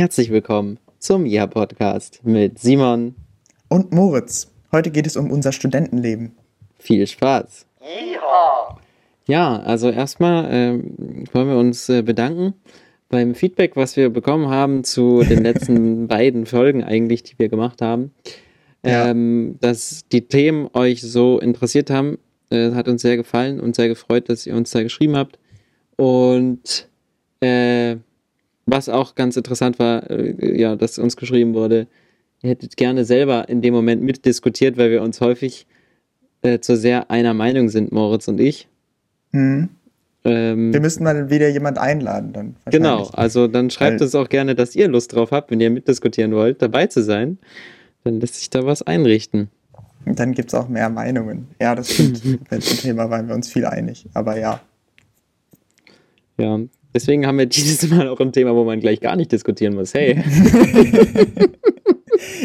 Herzlich willkommen zum Ja Podcast mit Simon und Moritz. Heute geht es um unser Studentenleben. Viel Spaß. Yeehaw. Ja, also erstmal ähm, wollen wir uns äh, bedanken beim Feedback, was wir bekommen haben zu den letzten beiden Folgen eigentlich, die wir gemacht haben. Ja. Ähm, dass die Themen euch so interessiert haben, äh, hat uns sehr gefallen und sehr gefreut, dass ihr uns da geschrieben habt. Und äh, was auch ganz interessant war, äh, ja, dass uns geschrieben wurde, ihr hättet gerne selber in dem Moment mitdiskutiert, weil wir uns häufig äh, zu sehr einer Meinung sind, Moritz und ich. Mhm. Ähm, wir müssten mal wieder jemand einladen dann. Genau, also dann schreibt es auch gerne, dass ihr Lust drauf habt, wenn ihr mitdiskutieren wollt, dabei zu sein. Dann lässt sich da was einrichten. Und dann gibt es auch mehr Meinungen. Ja, das stimmt. Bei dem Thema waren wir uns viel einig, aber ja. Ja, deswegen haben wir dieses Mal auch ein Thema, wo man gleich gar nicht diskutieren muss. Hey.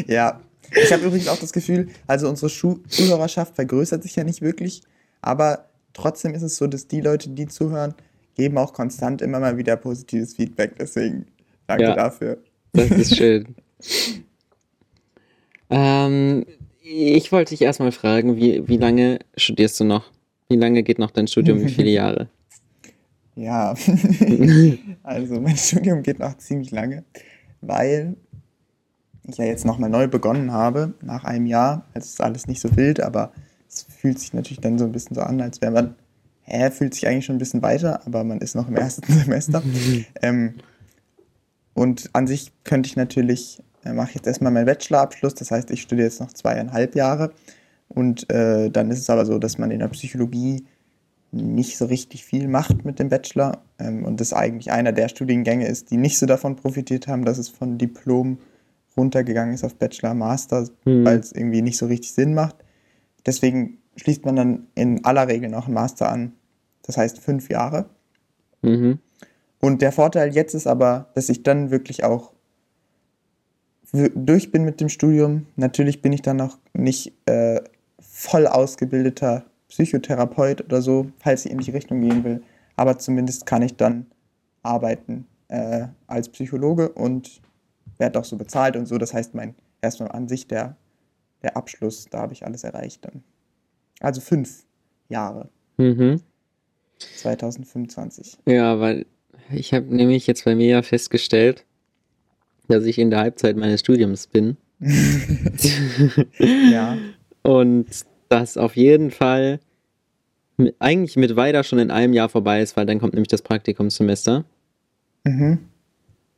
ja, ich habe übrigens auch das Gefühl, also unsere Schu Zuhörerschaft vergrößert sich ja nicht wirklich, aber trotzdem ist es so, dass die Leute, die zuhören, geben auch konstant immer mal wieder positives Feedback. Deswegen danke ja, dafür. Das ist schön. ähm, ich wollte dich erstmal fragen, wie, wie lange studierst du noch? Wie lange geht noch dein Studium? Wie viele Jahre? Ja, also mein Studium geht noch ziemlich lange, weil ich ja jetzt nochmal neu begonnen habe, nach einem Jahr. Es ist alles nicht so wild, aber es fühlt sich natürlich dann so ein bisschen so an, als wäre man, hä, fühlt sich eigentlich schon ein bisschen weiter, aber man ist noch im ersten Semester. ähm, und an sich könnte ich natürlich, äh, mache ich jetzt erstmal meinen Bachelorabschluss, das heißt, ich studiere jetzt noch zweieinhalb Jahre. Und äh, dann ist es aber so, dass man in der Psychologie nicht so richtig viel macht mit dem Bachelor ähm, und das eigentlich einer der Studiengänge ist, die nicht so davon profitiert haben, dass es von Diplom runtergegangen ist auf Bachelor, Master, mhm. weil es irgendwie nicht so richtig Sinn macht. Deswegen schließt man dann in aller Regel noch einen Master an. Das heißt fünf Jahre. Mhm. Und der Vorteil jetzt ist aber, dass ich dann wirklich auch durch bin mit dem Studium. Natürlich bin ich dann noch nicht äh, voll ausgebildeter Psychotherapeut oder so, falls ich in die Richtung gehen will. Aber zumindest kann ich dann arbeiten äh, als Psychologe und werde auch so bezahlt und so. Das heißt, mein erstmal an sich der der Abschluss, da habe ich alles erreicht dann. Also fünf Jahre. Mhm. 2025. Ja, weil ich habe nämlich jetzt bei mir ja festgestellt, dass ich in der Halbzeit meines Studiums bin. ja. Und das auf jeden Fall mit, eigentlich mit weiter schon in einem Jahr vorbei ist, weil dann kommt nämlich das Praktikumssemester. Mhm.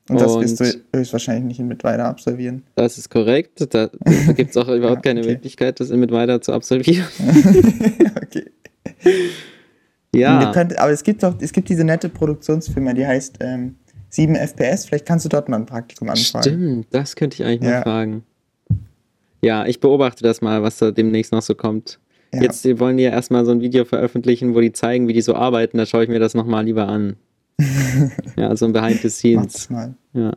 Und das wirst du höchstwahrscheinlich nicht in Mittweida absolvieren. Das ist korrekt. Da, da gibt es auch überhaupt ja, keine okay. Möglichkeit, das in Mittweida zu absolvieren. okay. Ja. Könnt, aber es gibt doch, es gibt diese nette Produktionsfirma, die heißt ähm, 7 FPS. Vielleicht kannst du dort mal ein Praktikum anfragen. Stimmt, das könnte ich eigentlich ja. mal fragen. Ja, ich beobachte das mal, was da demnächst noch so kommt. Ja. Jetzt wollen die ja erstmal so ein Video veröffentlichen, wo die zeigen, wie die so arbeiten. Da schaue ich mir das nochmal lieber an ja, so ein Behind the Scenes. Mal. Ja.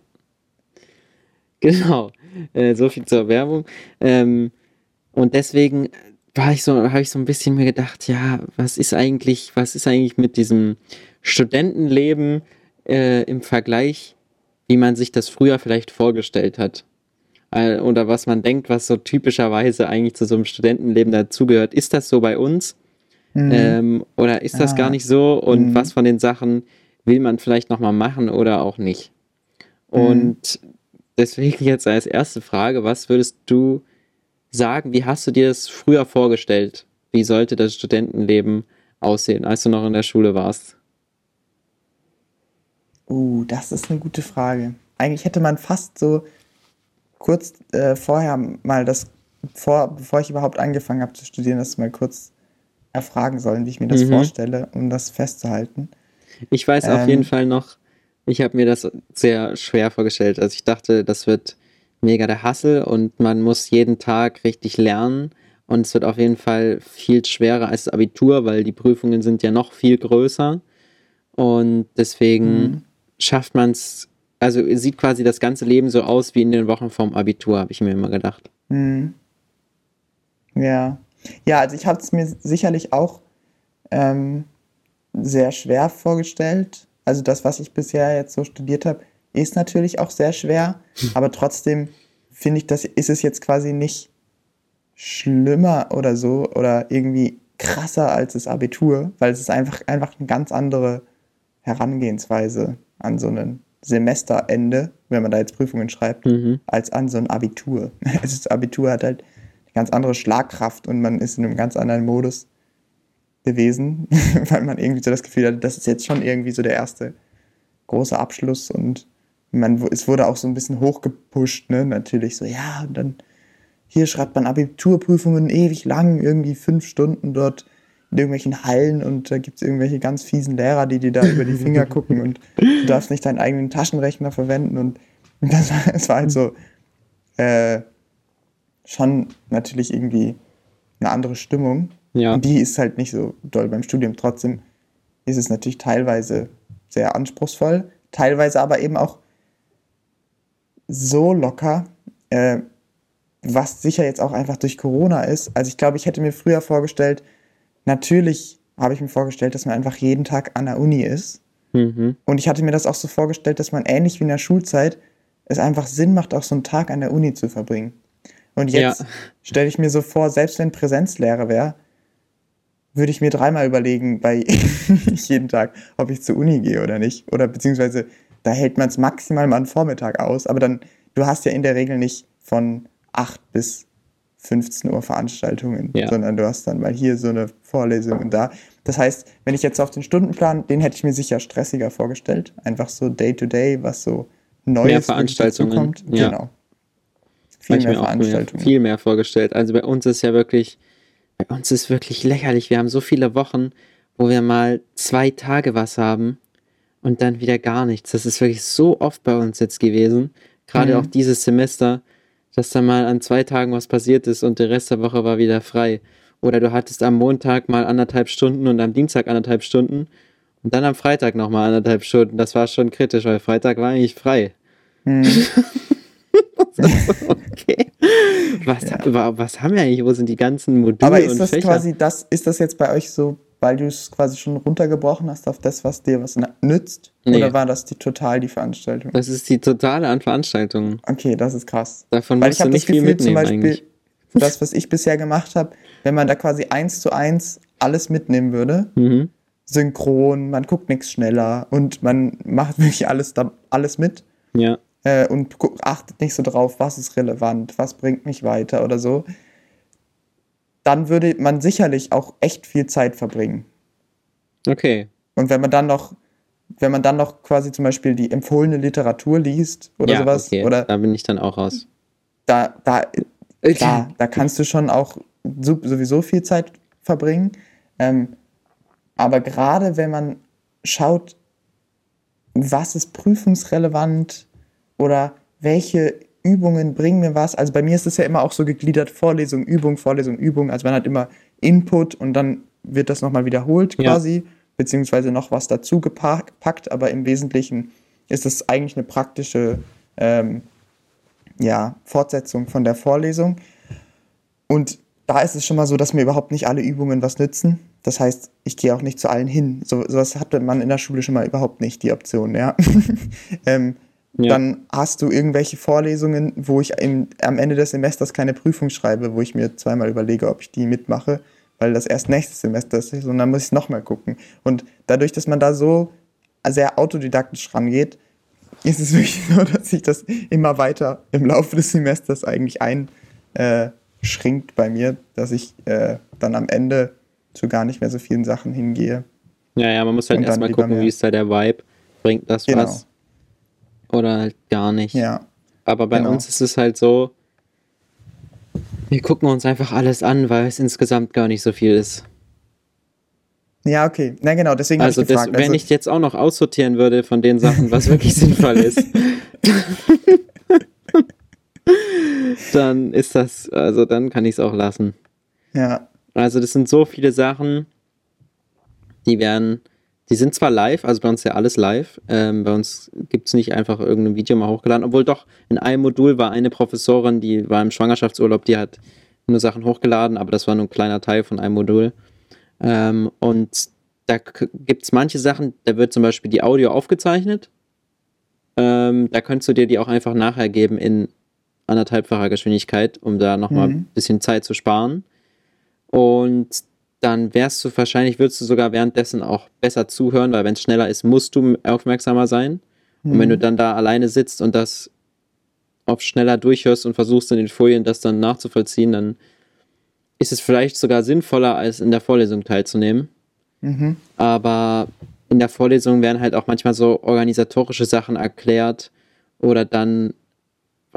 Genau. Äh, so viel zur Werbung. Ähm, und deswegen war ich so, habe ich so ein bisschen mir gedacht, ja, was ist eigentlich, was ist eigentlich mit diesem Studentenleben äh, im Vergleich, wie man sich das früher vielleicht vorgestellt hat? Äh, oder was man denkt, was so typischerweise eigentlich zu so einem Studentenleben dazugehört. Ist das so bei uns? Mhm. Ähm, oder ist das ah. gar nicht so? Und mhm. was von den Sachen will man vielleicht nochmal machen oder auch nicht. Und mhm. deswegen jetzt als erste Frage, was würdest du sagen, wie hast du dir das früher vorgestellt? Wie sollte das Studentenleben aussehen, als du noch in der Schule warst? Uh, das ist eine gute Frage. Eigentlich hätte man fast so kurz äh, vorher mal das, vor, bevor ich überhaupt angefangen habe zu studieren, das mal kurz erfragen sollen, wie ich mir das mhm. vorstelle, um das festzuhalten. Ich weiß ähm, auf jeden. Fall noch, ich habe mir das sehr schwer vorgestellt. Also ich dachte, das wird mega der Hassel und man muss jeden Tag richtig lernen. Und es wird auf jeden Fall viel schwerer als das Abitur, weil die Prüfungen sind ja noch viel größer. Und deswegen mhm. schafft man es, also sieht quasi das ganze Leben so aus wie in den Wochen vorm Abitur, habe ich mir immer gedacht. Mhm. Ja. Ja, also ich habe es mir sicherlich auch ähm, sehr schwer vorgestellt. Also das, was ich bisher jetzt so studiert habe, ist natürlich auch sehr schwer, aber trotzdem finde ich, das ist es jetzt quasi nicht schlimmer oder so oder irgendwie krasser als das Abitur, weil es ist einfach, einfach eine ganz andere Herangehensweise an so ein Semesterende, wenn man da jetzt Prüfungen schreibt, mhm. als an so ein Abitur. Das Abitur hat halt eine ganz andere Schlagkraft und man ist in einem ganz anderen Modus gewesen, weil man irgendwie so das Gefühl hatte, das ist jetzt schon irgendwie so der erste große Abschluss und man, es wurde auch so ein bisschen hochgepusht, ne? Natürlich so, ja, und dann hier schreibt man Abiturprüfungen ewig lang, irgendwie fünf Stunden dort in irgendwelchen Hallen und da gibt es irgendwelche ganz fiesen Lehrer, die dir da über die Finger gucken und du darfst nicht deinen eigenen Taschenrechner verwenden und das war, es war halt so äh, schon natürlich irgendwie eine andere Stimmung. Ja. Und die ist halt nicht so doll beim Studium. Trotzdem ist es natürlich teilweise sehr anspruchsvoll, teilweise aber eben auch so locker, äh, was sicher jetzt auch einfach durch Corona ist. Also ich glaube, ich hätte mir früher vorgestellt, natürlich habe ich mir vorgestellt, dass man einfach jeden Tag an der Uni ist. Mhm. Und ich hatte mir das auch so vorgestellt, dass man ähnlich wie in der Schulzeit es einfach Sinn macht, auch so einen Tag an der Uni zu verbringen. Und jetzt ja. stelle ich mir so vor, selbst wenn Präsenzlehre wäre, würde ich mir dreimal überlegen, bei jeden Tag, ob ich zur Uni gehe oder nicht. Oder beziehungsweise da hält man es maximal mal einen Vormittag aus, aber dann, du hast ja in der Regel nicht von 8 bis 15 Uhr Veranstaltungen, ja. sondern du hast dann mal hier so eine Vorlesung und da. Das heißt, wenn ich jetzt auf den Stundenplan, den hätte ich mir sicher stressiger vorgestellt. Einfach so Day-to-Day, -Day, was so Neues mehr Veranstaltungen kommt. Ja. Genau. Viel mehr Veranstaltungen. Viel mehr vorgestellt. Also bei uns ist ja wirklich, bei uns ist wirklich lächerlich. Wir haben so viele Wochen, wo wir mal zwei Tage was haben und dann wieder gar nichts. Das ist wirklich so oft bei uns jetzt gewesen. Gerade mhm. auch dieses Semester dass da mal an zwei Tagen was passiert ist und der Rest der Woche war wieder frei. Oder du hattest am Montag mal anderthalb Stunden und am Dienstag anderthalb Stunden und dann am Freitag nochmal anderthalb Stunden. Das war schon kritisch, weil Freitag war eigentlich frei. Hm. okay. Was, ja. was haben wir eigentlich? Wo sind die ganzen Module Aber ist das Fächer? quasi das, ist das jetzt bei euch so weil du es quasi schon runtergebrochen hast auf das, was dir was nützt? Nee. Oder war das die total die Veranstaltung? Das ist die totale an Veranstaltungen. Okay, das ist krass. Davon weil ich nicht viel Gefühl, mitnehmen Beispiel, eigentlich. Das, was ich bisher gemacht habe, wenn man da quasi eins zu eins alles mitnehmen würde, mhm. synchron, man guckt nichts schneller und man macht wirklich alles, da, alles mit. Ja. Äh, und achtet nicht so drauf, was ist relevant, was bringt mich weiter oder so dann würde man sicherlich auch echt viel Zeit verbringen. Okay. Und wenn man dann noch, wenn man dann noch quasi zum Beispiel die empfohlene Literatur liest oder ja, sowas, okay. oder da bin ich dann auch raus. Da, da, da, da kannst du schon auch sowieso viel Zeit verbringen. Ähm, aber gerade wenn man schaut, was ist prüfungsrelevant oder welche Übungen bringen mir was. Also bei mir ist es ja immer auch so gegliedert, Vorlesung, Übung, Vorlesung, Übung. Also man hat immer Input und dann wird das nochmal wiederholt quasi, ja. beziehungsweise noch was dazu gepackt, aber im Wesentlichen ist es eigentlich eine praktische ähm, ja, Fortsetzung von der Vorlesung. Und da ist es schon mal so, dass mir überhaupt nicht alle Übungen was nützen. Das heißt, ich gehe auch nicht zu allen hin. So, sowas hatte man in der Schule schon mal überhaupt nicht, die Option, ja. ähm, ja. Dann hast du irgendwelche Vorlesungen, wo ich im, am Ende des Semesters keine Prüfung schreibe, wo ich mir zweimal überlege, ob ich die mitmache, weil das erst nächstes Semester ist und dann muss ich nochmal gucken. Und dadurch, dass man da so sehr autodidaktisch rangeht, ist es wirklich so, dass sich das immer weiter im Laufe des Semesters eigentlich einschränkt äh, bei mir, dass ich äh, dann am Ende zu gar nicht mehr so vielen Sachen hingehe. Ja, ja, man muss halt erstmal gucken, wie ist da der Vibe. Bringt das genau. was? Oder halt gar nicht. Ja. Aber bei genau. uns ist es halt so, wir gucken uns einfach alles an, weil es insgesamt gar nicht so viel ist. Ja, okay. Na genau, deswegen also, ich gefragt. Das, wenn also, ich jetzt auch noch aussortieren würde von den Sachen, was wirklich sinnvoll ist, dann ist das, also dann kann ich es auch lassen. Ja. Also das sind so viele Sachen, die werden die sind zwar live, also bei uns ja alles live. Ähm, bei uns gibt es nicht einfach irgendein Video mal hochgeladen, obwohl doch in einem Modul war eine Professorin, die war im Schwangerschaftsurlaub, die hat nur Sachen hochgeladen, aber das war nur ein kleiner Teil von einem Modul. Ähm, und da gibt es manche Sachen, da wird zum Beispiel die Audio aufgezeichnet Ähm, da könntest du dir die auch einfach nachher geben in anderthalbfacher Geschwindigkeit, um da nochmal mhm. ein bisschen Zeit zu sparen. Und dann wärst du wahrscheinlich, würdest du sogar währenddessen auch besser zuhören, weil wenn es schneller ist, musst du aufmerksamer sein. Mhm. Und wenn du mhm. dann da alleine sitzt und das oft schneller durchhörst und versuchst in den Folien das dann nachzuvollziehen, dann ist es vielleicht sogar sinnvoller, als in der Vorlesung teilzunehmen. Mhm. Aber in der Vorlesung werden halt auch manchmal so organisatorische Sachen erklärt oder dann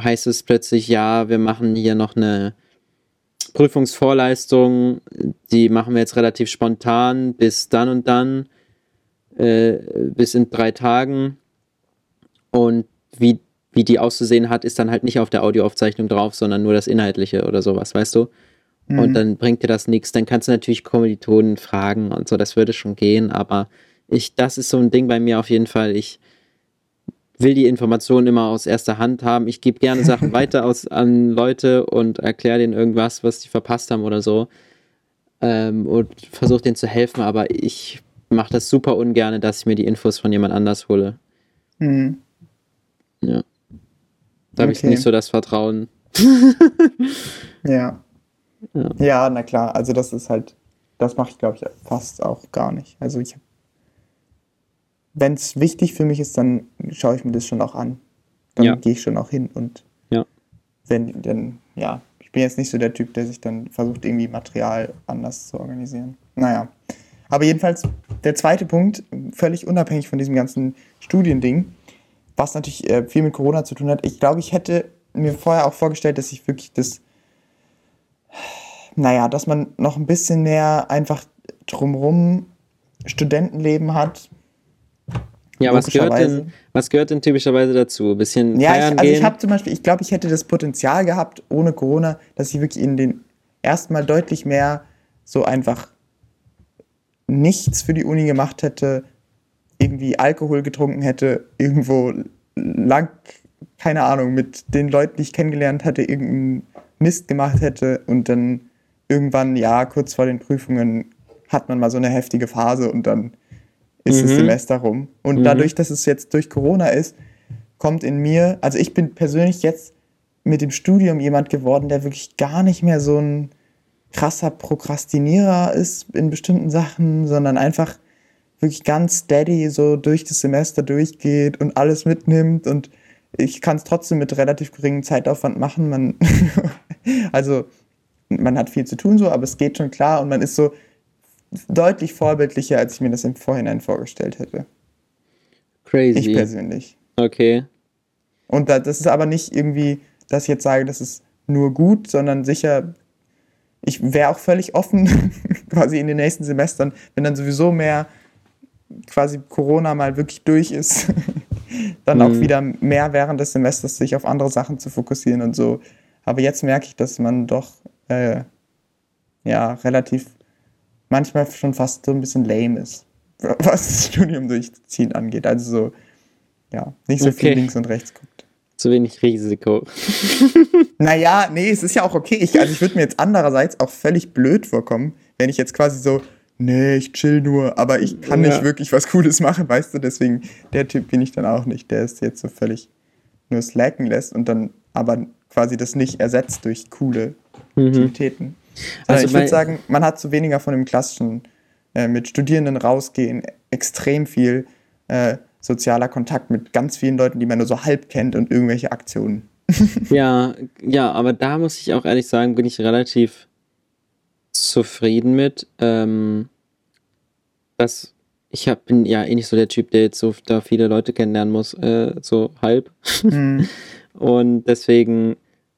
heißt es plötzlich, ja, wir machen hier noch eine Prüfungsvorleistung, die machen wir jetzt relativ spontan bis dann und dann, äh, bis in drei Tagen. Und wie, wie die auszusehen hat, ist dann halt nicht auf der Audioaufzeichnung drauf, sondern nur das Inhaltliche oder sowas, weißt du? Mhm. Und dann bringt dir das nichts. Dann kannst du natürlich Kommilitonen fragen und so, das würde schon gehen, aber ich, das ist so ein Ding bei mir auf jeden Fall. Ich will die Informationen immer aus erster Hand haben. Ich gebe gerne Sachen weiter aus, an Leute und erkläre denen irgendwas, was die verpasst haben oder so. Ähm, und versuche denen zu helfen, aber ich mache das super ungern, dass ich mir die Infos von jemand anders hole. Mhm. Ja. Da habe okay. ich nicht so das Vertrauen. ja. ja. Ja, na klar. Also das ist halt, das mache ich glaube ich fast auch gar nicht. Also ich habe wenn es wichtig für mich ist, dann schaue ich mir das schon auch an. Dann ja. gehe ich schon auch hin und ja. wenn, dann, ja, ich bin jetzt nicht so der Typ, der sich dann versucht, irgendwie Material anders zu organisieren. Naja. Aber jedenfalls, der zweite Punkt, völlig unabhängig von diesem ganzen Studiending, was natürlich äh, viel mit Corona zu tun hat. Ich glaube, ich hätte mir vorher auch vorgestellt, dass ich wirklich das, naja, dass man noch ein bisschen mehr einfach drumrum Studentenleben hat, ja, was gehört, denn, was gehört denn typischerweise dazu? Ein bisschen ja, feiern ich, also gehen? ich habe zum Beispiel, ich glaube, ich hätte das Potenzial gehabt, ohne Corona, dass ich wirklich in den erstmal deutlich mehr so einfach nichts für die Uni gemacht hätte, irgendwie Alkohol getrunken hätte, irgendwo lang, keine Ahnung, mit den Leuten, die ich kennengelernt hatte, irgendeinen Mist gemacht hätte und dann irgendwann, ja, kurz vor den Prüfungen hat man mal so eine heftige Phase und dann ist mhm. das Semester rum. Und mhm. dadurch, dass es jetzt durch Corona ist, kommt in mir, also ich bin persönlich jetzt mit dem Studium jemand geworden, der wirklich gar nicht mehr so ein krasser Prokrastinierer ist in bestimmten Sachen, sondern einfach wirklich ganz steady so durch das Semester durchgeht und alles mitnimmt und ich kann es trotzdem mit relativ geringem Zeitaufwand machen. Man also man hat viel zu tun so, aber es geht schon klar und man ist so deutlich vorbildlicher, als ich mir das im Vorhinein vorgestellt hätte. Crazy. Ich persönlich. Okay. Und da, das ist aber nicht irgendwie, dass ich jetzt sage, das ist nur gut, sondern sicher, ich wäre auch völlig offen, quasi in den nächsten Semestern, wenn dann sowieso mehr quasi Corona mal wirklich durch ist, dann mhm. auch wieder mehr während des Semesters sich auf andere Sachen zu fokussieren und so. Aber jetzt merke ich, dass man doch äh, ja relativ manchmal schon fast so ein bisschen lame ist, was das Studium durchziehen angeht. Also so, ja, nicht so okay. viel links und rechts guckt. Zu wenig Risiko. naja, nee, es ist ja auch okay. Ich, also ich würde mir jetzt andererseits auch völlig blöd vorkommen, wenn ich jetzt quasi so, nee, ich chill nur, aber ich kann ja. nicht wirklich was Cooles machen, weißt du? Deswegen, der Typ bin ich dann auch nicht, der es jetzt so völlig nur slacken lässt und dann aber quasi das nicht ersetzt durch coole mhm. Aktivitäten. Also ich würde sagen, man hat so weniger von dem klassischen äh, mit Studierenden rausgehen, extrem viel äh, sozialer Kontakt mit ganz vielen Leuten, die man nur so halb kennt und irgendwelche Aktionen. ja, ja, aber da muss ich auch ehrlich sagen, bin ich relativ zufrieden mit. Ähm, dass ich hab, bin ja eh nicht so der Typ, der jetzt so da viele Leute kennenlernen muss, äh, so halb. Mhm. Und deswegen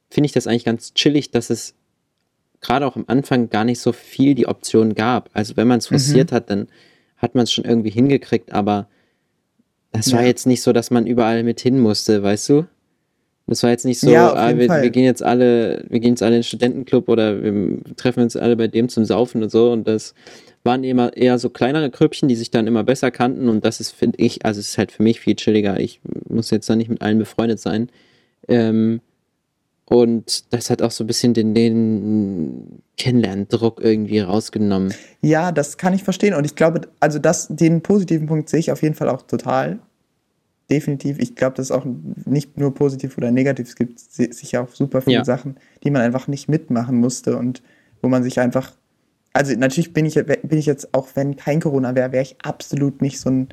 finde ich das eigentlich ganz chillig, dass es gerade auch am Anfang gar nicht so viel die Option gab. Also wenn man es forciert mhm. hat, dann hat man es schon irgendwie hingekriegt, aber das ja. war jetzt nicht so, dass man überall mit hin musste, weißt du? Das war jetzt nicht so, ja, ah, wir, wir, gehen jetzt alle, wir gehen jetzt alle in den Studentenclub oder wir treffen uns alle bei dem zum Saufen und so. Und das waren immer eher so kleinere Krüppchen, die sich dann immer besser kannten. Und das ist, finde ich, also es ist halt für mich viel chilliger. Ich muss jetzt da nicht mit allen befreundet sein. Ähm, und das hat auch so ein bisschen den, den Kennenlerndruck irgendwie rausgenommen. Ja, das kann ich verstehen. Und ich glaube, also das, den positiven Punkt sehe ich auf jeden Fall auch total. definitiv. Ich glaube, das ist auch nicht nur positiv oder negativ. Es gibt sicher auch super viele ja. Sachen, die man einfach nicht mitmachen musste und wo man sich einfach. Also natürlich bin ich, bin ich jetzt, auch wenn kein Corona wäre, wäre ich absolut nicht so ein,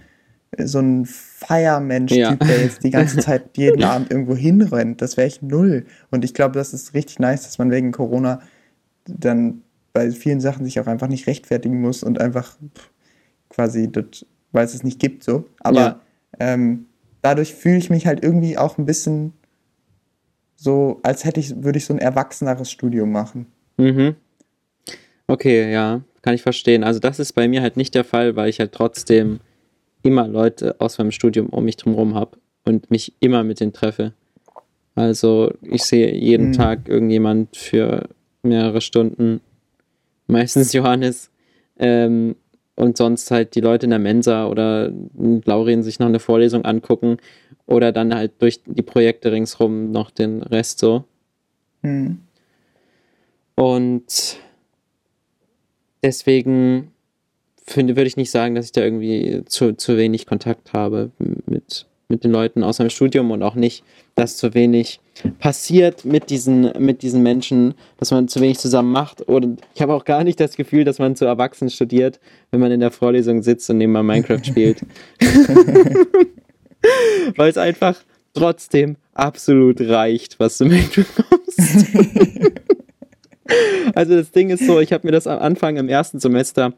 so ein Feiermensch-Typ, ja. der jetzt die ganze Zeit jeden Abend irgendwo hinrennt. Das wäre ich null. Und ich glaube, das ist richtig nice, dass man wegen Corona dann bei vielen Sachen sich auch einfach nicht rechtfertigen muss und einfach quasi, das, weil es es nicht gibt, so. Aber ja. ähm, dadurch fühle ich mich halt irgendwie auch ein bisschen so, als hätte ich, würde ich so ein erwachseneres Studium machen. Mhm. Okay, ja, kann ich verstehen. Also das ist bei mir halt nicht der Fall, weil ich halt trotzdem immer Leute aus meinem Studium um mich drumherum habe und mich immer mit denen treffe. Also ich sehe jeden mhm. Tag irgendjemand für mehrere Stunden, meistens Johannes, ähm, und sonst halt die Leute in der Mensa oder Laurin sich noch eine Vorlesung angucken oder dann halt durch die Projekte ringsrum noch den Rest so. Mhm. Und deswegen würde ich nicht sagen, dass ich da irgendwie zu, zu wenig Kontakt habe mit, mit den Leuten aus meinem Studium und auch nicht, dass zu wenig passiert mit diesen, mit diesen Menschen, dass man zu wenig zusammen macht. Und ich habe auch gar nicht das Gefühl, dass man zu erwachsen studiert, wenn man in der Vorlesung sitzt und nebenbei Minecraft spielt. Weil es einfach trotzdem absolut reicht, was du mitbekommst. also das Ding ist so, ich habe mir das am Anfang im ersten Semester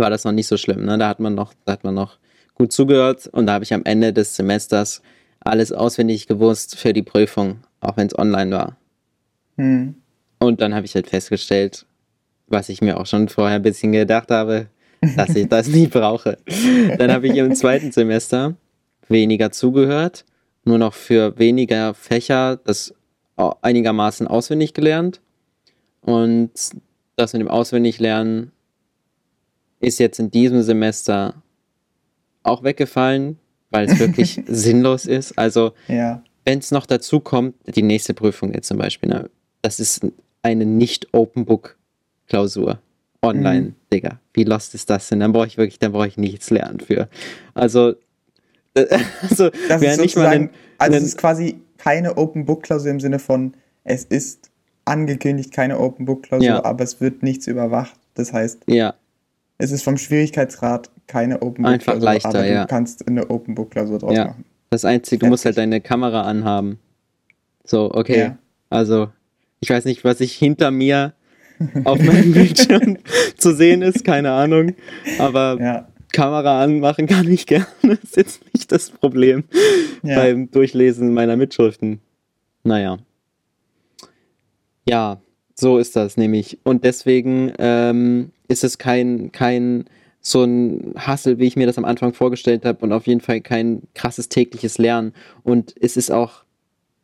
war das noch nicht so schlimm. Ne? Da hat man noch, da hat man noch gut zugehört und da habe ich am Ende des Semesters alles auswendig gewusst für die Prüfung, auch wenn es online war. Hm. Und dann habe ich halt festgestellt, was ich mir auch schon vorher ein bisschen gedacht habe, dass ich das nie brauche. Dann habe ich im zweiten Semester weniger zugehört, nur noch für weniger Fächer das einigermaßen auswendig gelernt. Und das mit dem Auswendiglernen ist jetzt in diesem Semester auch weggefallen, weil es wirklich sinnlos ist. Also, ja. wenn es noch dazu kommt, die nächste Prüfung jetzt zum Beispiel, ne, das ist eine Nicht-Open-Book-Klausur. Online, mhm. Digga. Wie lost ist das denn? Dann brauche ich wirklich, dann brauche ich nichts lernen für. Also, also, das ist nicht mal einen, also es ist quasi keine Open-Book-Klausur im Sinne von, es ist angekündigt keine Open-Book-Klausur, ja. aber es wird nichts überwacht. Das heißt, ja. Es ist vom Schwierigkeitsgrad keine Open Book Einfach leichter, aber du ja. kannst eine Open Book Klausur draus ja. machen. Das Einzige, du musst halt deine Kamera anhaben. So, okay. Ja. Also, ich weiß nicht, was ich hinter mir auf meinem Bildschirm zu sehen ist, keine Ahnung. Aber ja. Kamera anmachen kann ich gerne. Das ist jetzt nicht das Problem ja. beim Durchlesen meiner Mitschriften. Naja. Ja, so ist das nämlich. Und deswegen ähm, ist es kein, kein so ein Hassel, wie ich mir das am Anfang vorgestellt habe und auf jeden Fall kein krasses tägliches Lernen. Und es ist auch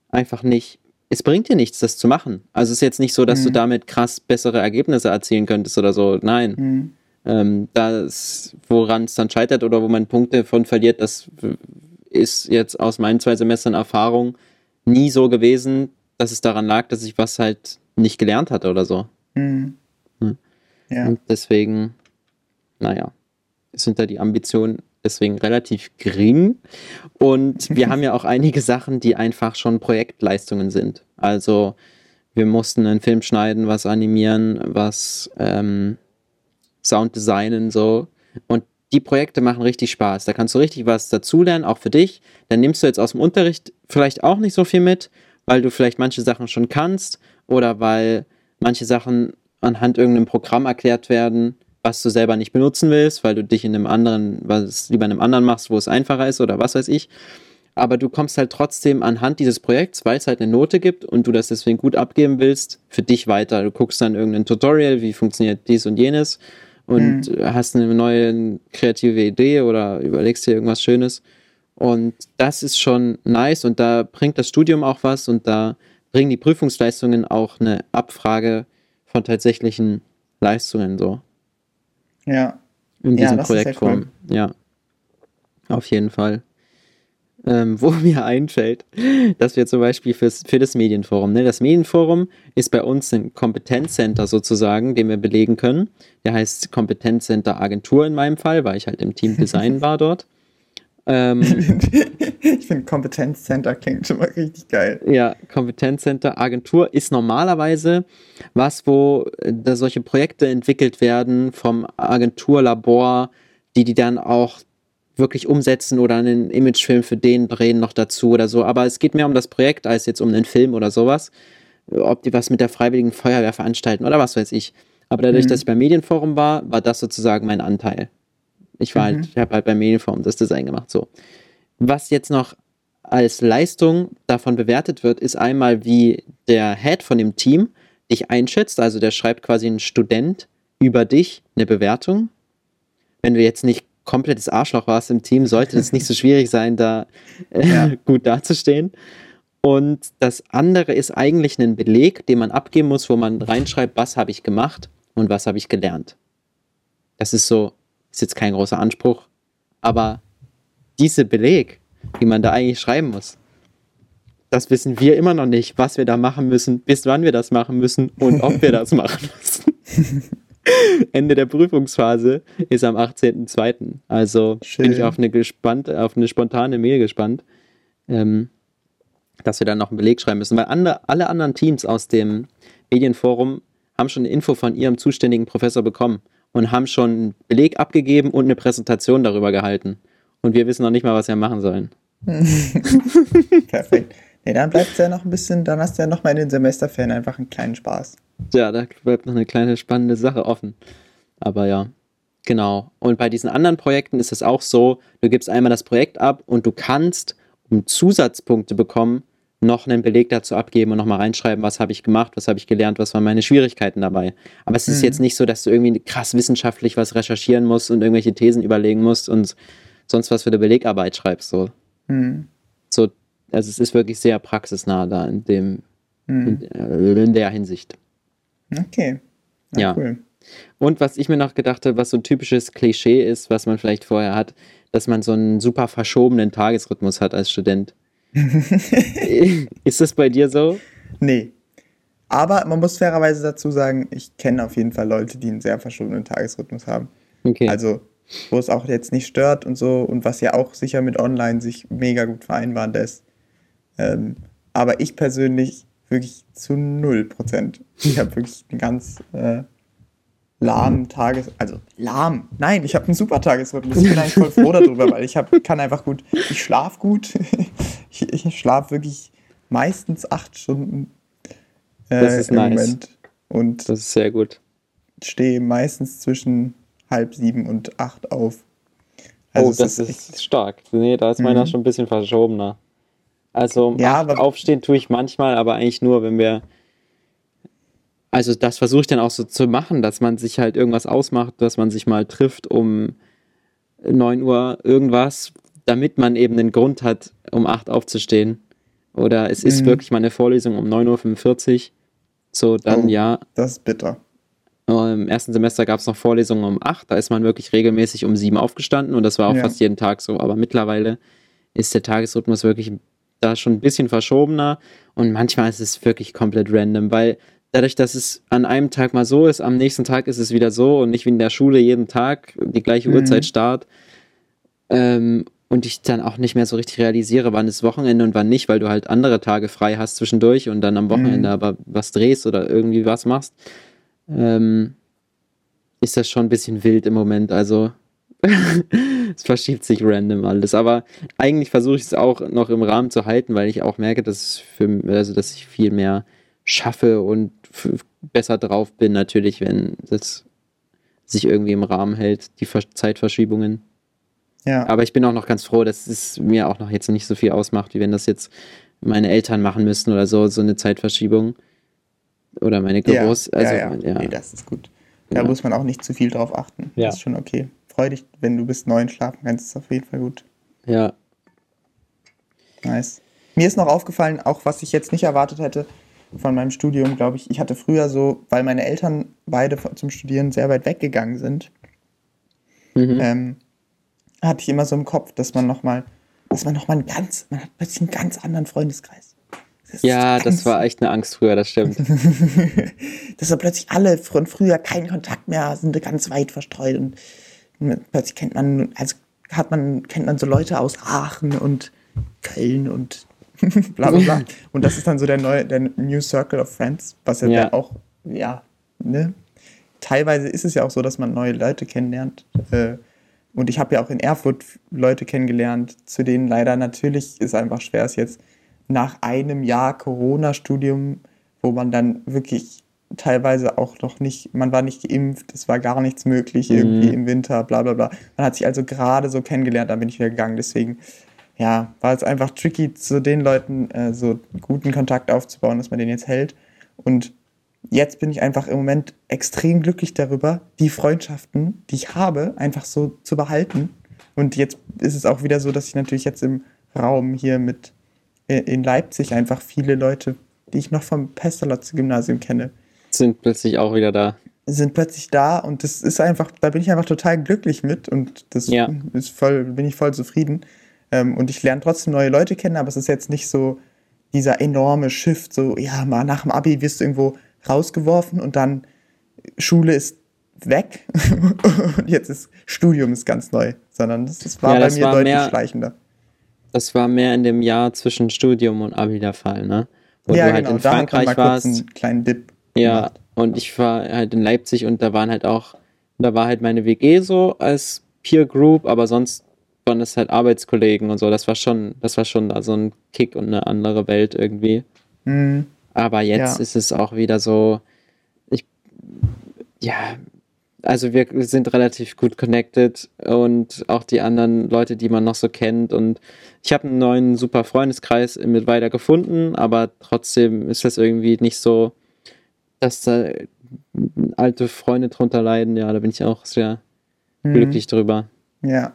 einfach nicht, es bringt dir nichts, das zu machen. Also es ist jetzt nicht so, dass mhm. du damit krass bessere Ergebnisse erzielen könntest oder so. Nein. Mhm. Ähm, das, woran es dann scheitert oder wo man Punkte von verliert, das ist jetzt aus meinen zwei Semestern Erfahrung nie so gewesen, dass es daran lag, dass ich was halt nicht gelernt hatte oder so. Mhm. Hm. Ja. Und deswegen naja, sind da die Ambitionen deswegen relativ gering. Und wir haben ja auch einige Sachen, die einfach schon Projektleistungen sind. Also wir mussten einen Film schneiden, was animieren, was ähm, Sound designen, so. Und die Projekte machen richtig Spaß. Da kannst du richtig was dazulernen, auch für dich. Dann nimmst du jetzt aus dem Unterricht vielleicht auch nicht so viel mit, weil du vielleicht manche Sachen schon kannst oder weil manche Sachen anhand irgendeinem Programm erklärt werden was du selber nicht benutzen willst, weil du dich in einem anderen, was lieber in einem anderen machst, wo es einfacher ist oder was weiß ich. Aber du kommst halt trotzdem anhand dieses Projekts, weil es halt eine Note gibt und du das deswegen gut abgeben willst, für dich weiter. Du guckst dann irgendein Tutorial, wie funktioniert dies und jenes und mhm. hast eine neue kreative Idee oder überlegst dir irgendwas Schönes. Und das ist schon nice und da bringt das Studium auch was und da bringen die Prüfungsleistungen auch eine Abfrage von tatsächlichen Leistungen so. Ja. In diesem ja, Projektform. Cool. Ja. Auf jeden Fall. Ähm, wo mir einfällt, dass wir zum Beispiel fürs, für das Medienforum, ne? das Medienforum ist bei uns ein Kompetenzcenter sozusagen, den wir belegen können. Der heißt Kompetenzcenter Agentur in meinem Fall, weil ich halt im Team Design war dort. Ähm, ich finde Kompetenzcenter klingt schon mal richtig geil. Ja, Kompetenzcenter, Agentur ist normalerweise was, wo äh, da solche Projekte entwickelt werden vom Agenturlabor, die die dann auch wirklich umsetzen oder einen Imagefilm für den drehen noch dazu oder so. Aber es geht mehr um das Projekt als jetzt um einen Film oder sowas. Ob die was mit der Freiwilligen Feuerwehr veranstalten oder was weiß ich. Aber dadurch, mhm. dass ich beim Medienforum war, war das sozusagen mein Anteil. Ich war halt, mhm. halt, ich habe halt beim Medienforum das Design gemacht. So. Was jetzt noch als Leistung davon bewertet wird, ist einmal, wie der Head von dem Team dich einschätzt. Also der schreibt quasi ein Student über dich eine Bewertung. Wenn du jetzt nicht komplettes Arschloch warst im Team, sollte es nicht so schwierig sein, da äh, ja. gut dazustehen. Und das andere ist eigentlich ein Beleg, den man abgeben muss, wo man reinschreibt, was habe ich gemacht und was habe ich gelernt. Das ist so, ist jetzt kein großer Anspruch, aber diese Beleg, die man da eigentlich schreiben muss, das wissen wir immer noch nicht, was wir da machen müssen, bis wann wir das machen müssen und ob wir das machen müssen. Ende der Prüfungsphase ist am 18.02. Also Schön. bin ich auf eine, gespannt, auf eine spontane Mail gespannt, ähm, dass wir dann noch einen Beleg schreiben müssen. Weil andere, alle anderen Teams aus dem Medienforum haben schon eine Info von ihrem zuständigen Professor bekommen und haben schon einen Beleg abgegeben und eine Präsentation darüber gehalten. Und wir wissen noch nicht mal, was wir machen sollen. Perfekt. Nee, dann bleibt es ja noch ein bisschen, dann hast du ja noch mal in den Semesterferien einfach einen kleinen Spaß. Ja, da bleibt noch eine kleine spannende Sache offen. Aber ja, genau. Und bei diesen anderen Projekten ist es auch so, du gibst einmal das Projekt ab und du kannst, um Zusatzpunkte bekommen, noch einen Beleg dazu abgeben und nochmal reinschreiben, was habe ich gemacht, was habe ich gelernt, was waren meine Schwierigkeiten dabei. Aber es ist mhm. jetzt nicht so, dass du irgendwie krass wissenschaftlich was recherchieren musst und irgendwelche Thesen überlegen musst und sonst was für eine Belegarbeit schreibst. So, mhm. so also es ist wirklich sehr praxisnah da in dem, mhm. in, äh, in der Hinsicht. Okay. Na, ja. Cool. Und was ich mir noch gedacht habe, was so ein typisches Klischee ist, was man vielleicht vorher hat, dass man so einen super verschobenen Tagesrhythmus hat als Student. ist das bei dir so? Nee. Aber man muss fairerweise dazu sagen, ich kenne auf jeden Fall Leute, die einen sehr verschobenen Tagesrhythmus haben. Okay. Also, wo es auch jetzt nicht stört und so und was ja auch sicher mit online sich mega gut vereinbaren lässt. Ähm, aber ich persönlich wirklich zu null Prozent. Ich habe wirklich einen ganz äh, lahmen Tages... Also lahm. Nein, ich habe einen super Tagesrhythmus. Ich bin eigentlich voll froh darüber, weil ich hab, kann einfach gut... Ich schlafe gut. ich ich schlafe wirklich meistens acht Stunden äh, das ist im nice. Moment. Und das ist sehr gut. Stehe meistens zwischen halb sieben und acht auf. Also oh, das ist, ist stark. Nee, da ist meiner mhm. schon ein bisschen verschobener. Also ja, aufstehen tue ich manchmal, aber eigentlich nur, wenn wir. Also das versuche ich dann auch so zu machen, dass man sich halt irgendwas ausmacht, dass man sich mal trifft um 9 Uhr irgendwas, damit man eben den Grund hat, um 8 aufzustehen. Oder es ist mhm. wirklich mal eine Vorlesung um 9.45 Uhr. So, dann oh, ja. Das ist bitter. Im ersten Semester gab es noch Vorlesungen um 8, da ist man wirklich regelmäßig um 7 aufgestanden und das war auch ja. fast jeden Tag so. Aber mittlerweile ist der Tagesrhythmus wirklich da schon ein bisschen verschobener und manchmal ist es wirklich komplett random, weil dadurch, dass es an einem Tag mal so ist, am nächsten Tag ist es wieder so und nicht wie in der Schule jeden Tag die gleiche mhm. Uhrzeit start. Ähm, und ich dann auch nicht mehr so richtig realisiere, wann ist Wochenende und wann nicht, weil du halt andere Tage frei hast zwischendurch und dann am Wochenende mhm. aber was drehst oder irgendwie was machst, ähm, ist das schon ein bisschen wild im Moment. Also es verschiebt sich random alles. Aber eigentlich versuche ich es auch noch im Rahmen zu halten, weil ich auch merke, dass, für, also, dass ich viel mehr schaffe und besser drauf bin, natürlich, wenn das sich irgendwie im Rahmen hält, die Zeitverschiebungen. Ja. Aber ich bin auch noch ganz froh, dass es mir auch noch jetzt nicht so viel ausmacht, wie wenn das jetzt meine Eltern machen müssten oder so, so eine Zeitverschiebung. Oder meine Groß. Ja, also, ja, ja. Nee, das ist gut. Da ja. muss man auch nicht zu viel drauf achten. Ja. Das ist schon okay freu dich, wenn du bis neun schlafen kannst. Das ist auf jeden Fall gut. Ja. Nice. Mir ist noch aufgefallen, auch was ich jetzt nicht erwartet hätte von meinem Studium, glaube ich. Ich hatte früher so, weil meine Eltern beide zum Studieren sehr weit weggegangen sind, mhm. ähm, hatte ich immer so im Kopf, dass man nochmal, dass man nochmal einen ganz, man hat plötzlich einen ganz anderen Freundeskreis. Ja, das war echt eine Angst früher, das stimmt. dass da plötzlich alle von früher keinen Kontakt mehr sind, ganz weit verstreut und plötzlich kennt man, also hat man, kennt man so Leute aus Aachen und Köln und bla bla bla. Und das ist dann so der neue, der New Circle of Friends, was ja, Ja. auch, ja, ne? Teilweise ist es ja auch so, dass man neue Leute kennenlernt. Äh, und ich habe ja auch in Erfurt Leute kennengelernt, zu denen leider natürlich ist einfach schwer ist jetzt nach einem Jahr Corona-Studium, wo man dann wirklich teilweise auch noch nicht, man war nicht geimpft, es war gar nichts möglich irgendwie Mhm. im Winter, bla bla bla. Man hat sich also gerade so kennengelernt, dann bin ich wieder gegangen. Deswegen, ja, war es einfach tricky, zu den Leuten äh, so guten Kontakt aufzubauen, dass man den jetzt hält. Und jetzt bin ich einfach im Moment extrem glücklich darüber, die Freundschaften, die ich habe, einfach so zu behalten. Und jetzt ist es auch wieder so, dass ich natürlich jetzt im Raum hier mit in Leipzig einfach viele Leute, die ich noch vom Pestalozzi-Gymnasium kenne, Sind plötzlich auch wieder da. sind plötzlich da und das ist einfach, da bin ich einfach total glücklich mit und das Ja. ist voll, bin ich voll zufrieden. Ähm, und ich lerne trotzdem neue Leute kennen, aber es ist jetzt nicht so dieser enorme Shift, so, ja, mal nach dem Abi wirst du irgendwo rausgeworfen und dann Schule ist weg und jetzt ist Studium ist ganz neu, sondern das, das war Ja, bei das mir war deutlich schleichender. Das war mehr in dem Jahr zwischen Studium und Abi der Fall, ne? Wo ja, du halt genau, in da hat man Frankreich kurz warst. einen kleinen Dip. Ja, gemacht. und ich war halt in Leipzig und da waren halt auch, da war halt meine WG so als Peer Group, aber sonst waren es halt Arbeitskollegen und so. Das war schon, das war schon da so ein Kick und eine andere Welt irgendwie. Mhm. Aber jetzt Ja. ist es auch wieder so, ich, ja, also wir sind relativ gut connected und auch die anderen Leute, die man noch so kennt. Und ich habe einen neuen super Freundeskreis mit weiter gefunden, aber trotzdem ist das irgendwie nicht so, dass da alte Freunde drunter leiden. Ja, da bin ich auch sehr Mhm. glücklich drüber. Ja,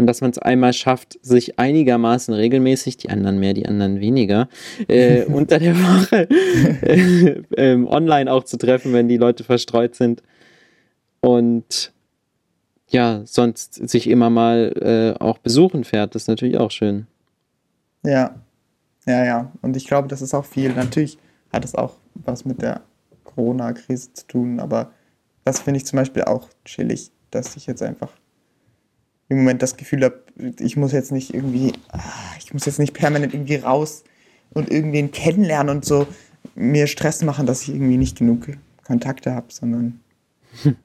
Und dass man es einmal schafft, sich einigermaßen regelmäßig, die anderen mehr, die anderen weniger, äh, unter der Woche äh, ähm, online auch zu treffen, wenn die Leute verstreut sind. Und ja, sonst sich immer mal äh, auch besuchen fährt, das ist natürlich auch schön. Ja, ja, ja. Und ich glaube, das ist auch viel. Natürlich hat es auch was mit der Corona-Krise zu tun, aber das finde ich zum Beispiel auch chillig, dass ich jetzt einfach im Moment das Gefühl habe, ich muss jetzt nicht irgendwie, ah, ich muss jetzt nicht permanent irgendwie raus und irgendwen kennenlernen und so mir Stress machen, dass ich irgendwie nicht genug Kontakte habe, sondern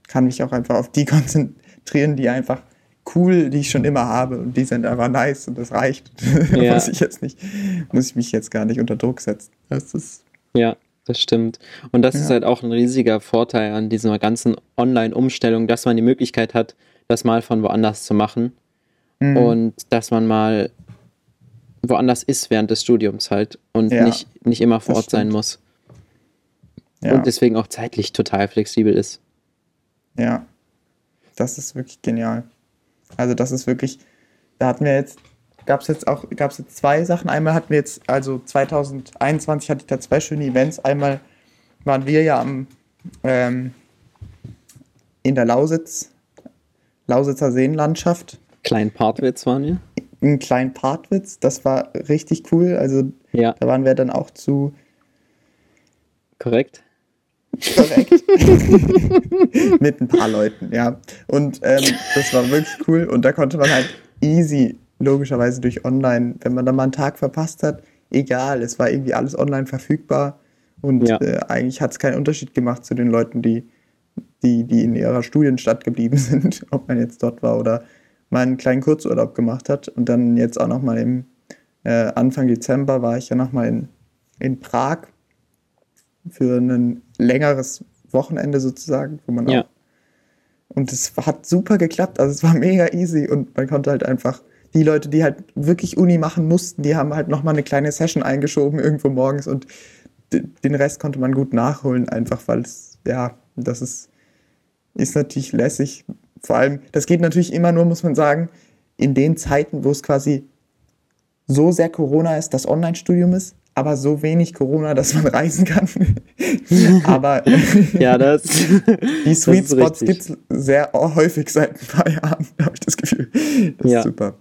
kann mich auch einfach auf die konzentrieren, die einfach cool, die ich schon immer habe und die sind einfach nice und das reicht. Ja. muss ich jetzt nicht, muss ich mich jetzt gar nicht unter Druck setzen. Das ist, Ja, das stimmt. Und das ist Ja. halt auch ein riesiger Vorteil an dieser ganzen Online-Umstellung, dass man die Möglichkeit hat, das mal von woanders zu machen. Mhm. und dass man mal woanders ist während des Studiums halt und Ja, nicht, nicht immer vor Ort sein muss. ja, Und deswegen auch zeitlich total flexibel ist. Ja, das ist wirklich genial. Also das ist wirklich, da hatten wir jetzt, gab es jetzt auch, gab es jetzt zwei Sachen. Einmal hatten wir jetzt, also 2021 hatte ich da zwei schöne Events. Einmal waren wir ja am, ähm, in der Lausitz, Lausitzer Seenlandschaft, Kleinen Partwitz waren wir. in kleinen Partwitz. Das war richtig cool. Also Ja, da waren wir dann auch zu korrekt. Korrekt. Mit ein paar Leuten, ja. Und ähm, das war wirklich cool. Und da konnte man halt easy, logischerweise durch online, wenn man da mal einen Tag verpasst hat, egal, es war irgendwie alles online verfügbar. Und Ja. äh, eigentlich hat es keinen Unterschied gemacht zu den Leuten, die, die, die in ihrer Studienstadt geblieben sind, ob man jetzt dort war oder mal einen kleinen Kurzurlaub gemacht hat. Und dann jetzt auch nochmal im äh, Anfang Dezember war ich ja nochmal in, in Prag für ein längeres Wochenende sozusagen, wo man Ja. auch. Und es hat super geklappt, also es war mega easy und man konnte halt einfach die Leute, die halt wirklich Uni machen mussten, die haben halt nochmal eine kleine Session eingeschoben irgendwo morgens und den Rest konnte man gut nachholen, einfach weil es, ja, das ist, ist natürlich lässig. Vor allem, das geht natürlich immer nur, muss man sagen, in den Zeiten, wo es quasi so sehr Corona ist, dass Online-Studium ist, aber so wenig Corona, dass man reisen kann. aber Ja, das. die Sweet ist Spots gibt es sehr häufig seit ein paar Jahren, habe ich das Gefühl. Das Ja. ist super.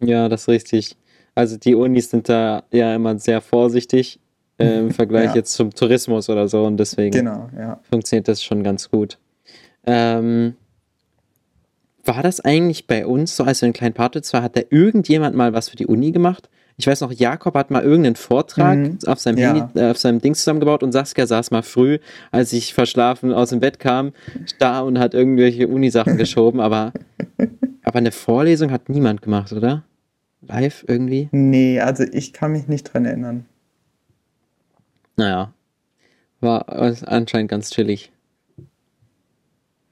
Ja, das ist richtig. Also die Unis sind da ja immer sehr vorsichtig äh, im Vergleich Ja. jetzt zum Tourismus oder so und deswegen Genau, ja. funktioniert das schon ganz gut. Ähm, war das eigentlich bei uns so, als wir in Kleinpartitz war, hat da irgendjemand mal was für die Uni gemacht? Ich weiß noch, Jakob hat mal irgendeinen Vortrag mhm. auf, seinem ja. Handy, äh, auf seinem Ding zusammengebaut und Saskia saß mal früh, als ich verschlafen aus dem Bett kam, da und hat irgendwelche Unisachen geschoben, aber, aber eine Vorlesung hat niemand gemacht, oder? Live irgendwie? Nee, also ich kann mich nicht dran erinnern. Naja, war anscheinend ganz chillig.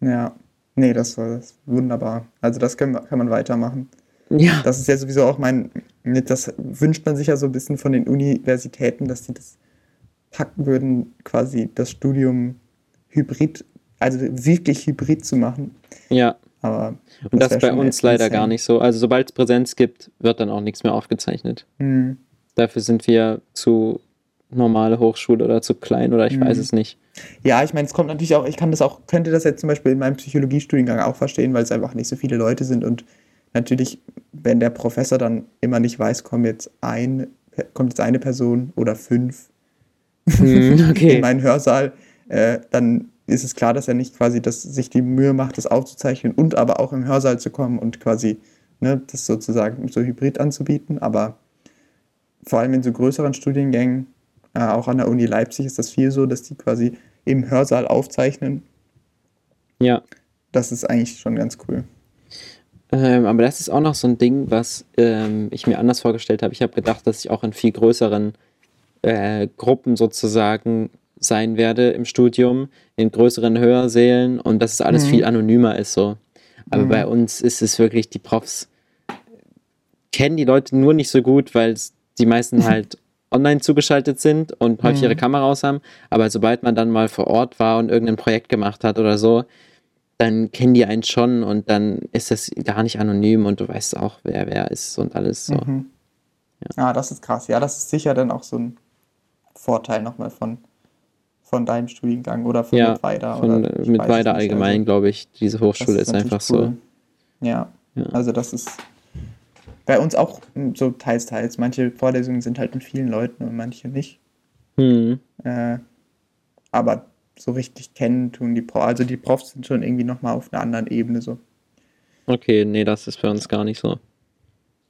Ja, nee, das war das wunderbar. Also das kann, kann man weitermachen. Ja. Das ist ja sowieso auch mein, das wünscht man sich ja so ein bisschen von den Universitäten, dass sie das packen würden, quasi das Studium hybrid, also wirklich hybrid zu machen. Ja. Aber und das, das bei uns leider gar nicht so. Also sobald es Präsenz gibt, wird dann auch nichts mehr aufgezeichnet. Mhm. Dafür sind wir zu normale Hochschule oder zu klein oder ich mhm. weiß es nicht. Ja, ich meine, es kommt natürlich auch, ich kann das auch, könnte das jetzt zum Beispiel in meinem Psychologiestudiengang auch verstehen, weil es einfach nicht so viele Leute sind und natürlich, wenn der Professor dann immer nicht weiß, kommt jetzt ein, kommt jetzt eine Person oder fünf mm, okay. in meinen Hörsaal, äh, dann ist es klar, dass er nicht quasi das, sich die Mühe macht, das aufzuzeichnen und aber auch im Hörsaal zu kommen und quasi ne, das sozusagen so hybrid anzubieten. Aber vor allem in so größeren Studiengängen, äh, auch an der Uni Leipzig ist das viel so, dass die quasi im Hörsaal aufzeichnen. Ja. Das ist eigentlich schon ganz cool. Ähm, aber das ist auch noch so ein Ding, was ähm, ich mir anders vorgestellt habe. Ich habe gedacht, dass ich auch in viel größeren äh, Gruppen sozusagen sein werde im Studium, in größeren Hörsälen und dass es alles mhm. viel anonymer ist so. Aber mhm. bei uns ist es wirklich, die Profs kennen die Leute nur nicht so gut, weil die meisten halt online zugeschaltet sind und häufig ihre mhm. Kamera aus haben. Aber sobald man dann mal vor Ort war und irgendein Projekt gemacht hat oder so, dann kennen die einen schon und dann ist das gar nicht anonym und du weißt auch, wer wer ist und alles so. Mhm. Ja. Ah, das ist krass. Ja, das ist sicher dann auch so ein Vorteil nochmal von, von deinem Studiengang oder von ja, Mittweida. Von, oder Mittweida allgemein, also, glaube ich. Diese Hochschule ist, ist einfach cool. so. Ja. ja, also das ist bei uns auch so teils, teils. Manche Vorlesungen sind halt mit vielen Leuten und manche nicht. Mhm. Äh, aber so richtig kennen tun die Profs. Also die Profs sind schon irgendwie nochmal auf einer anderen Ebene so. Okay, nee, das ist bei uns gar nicht so.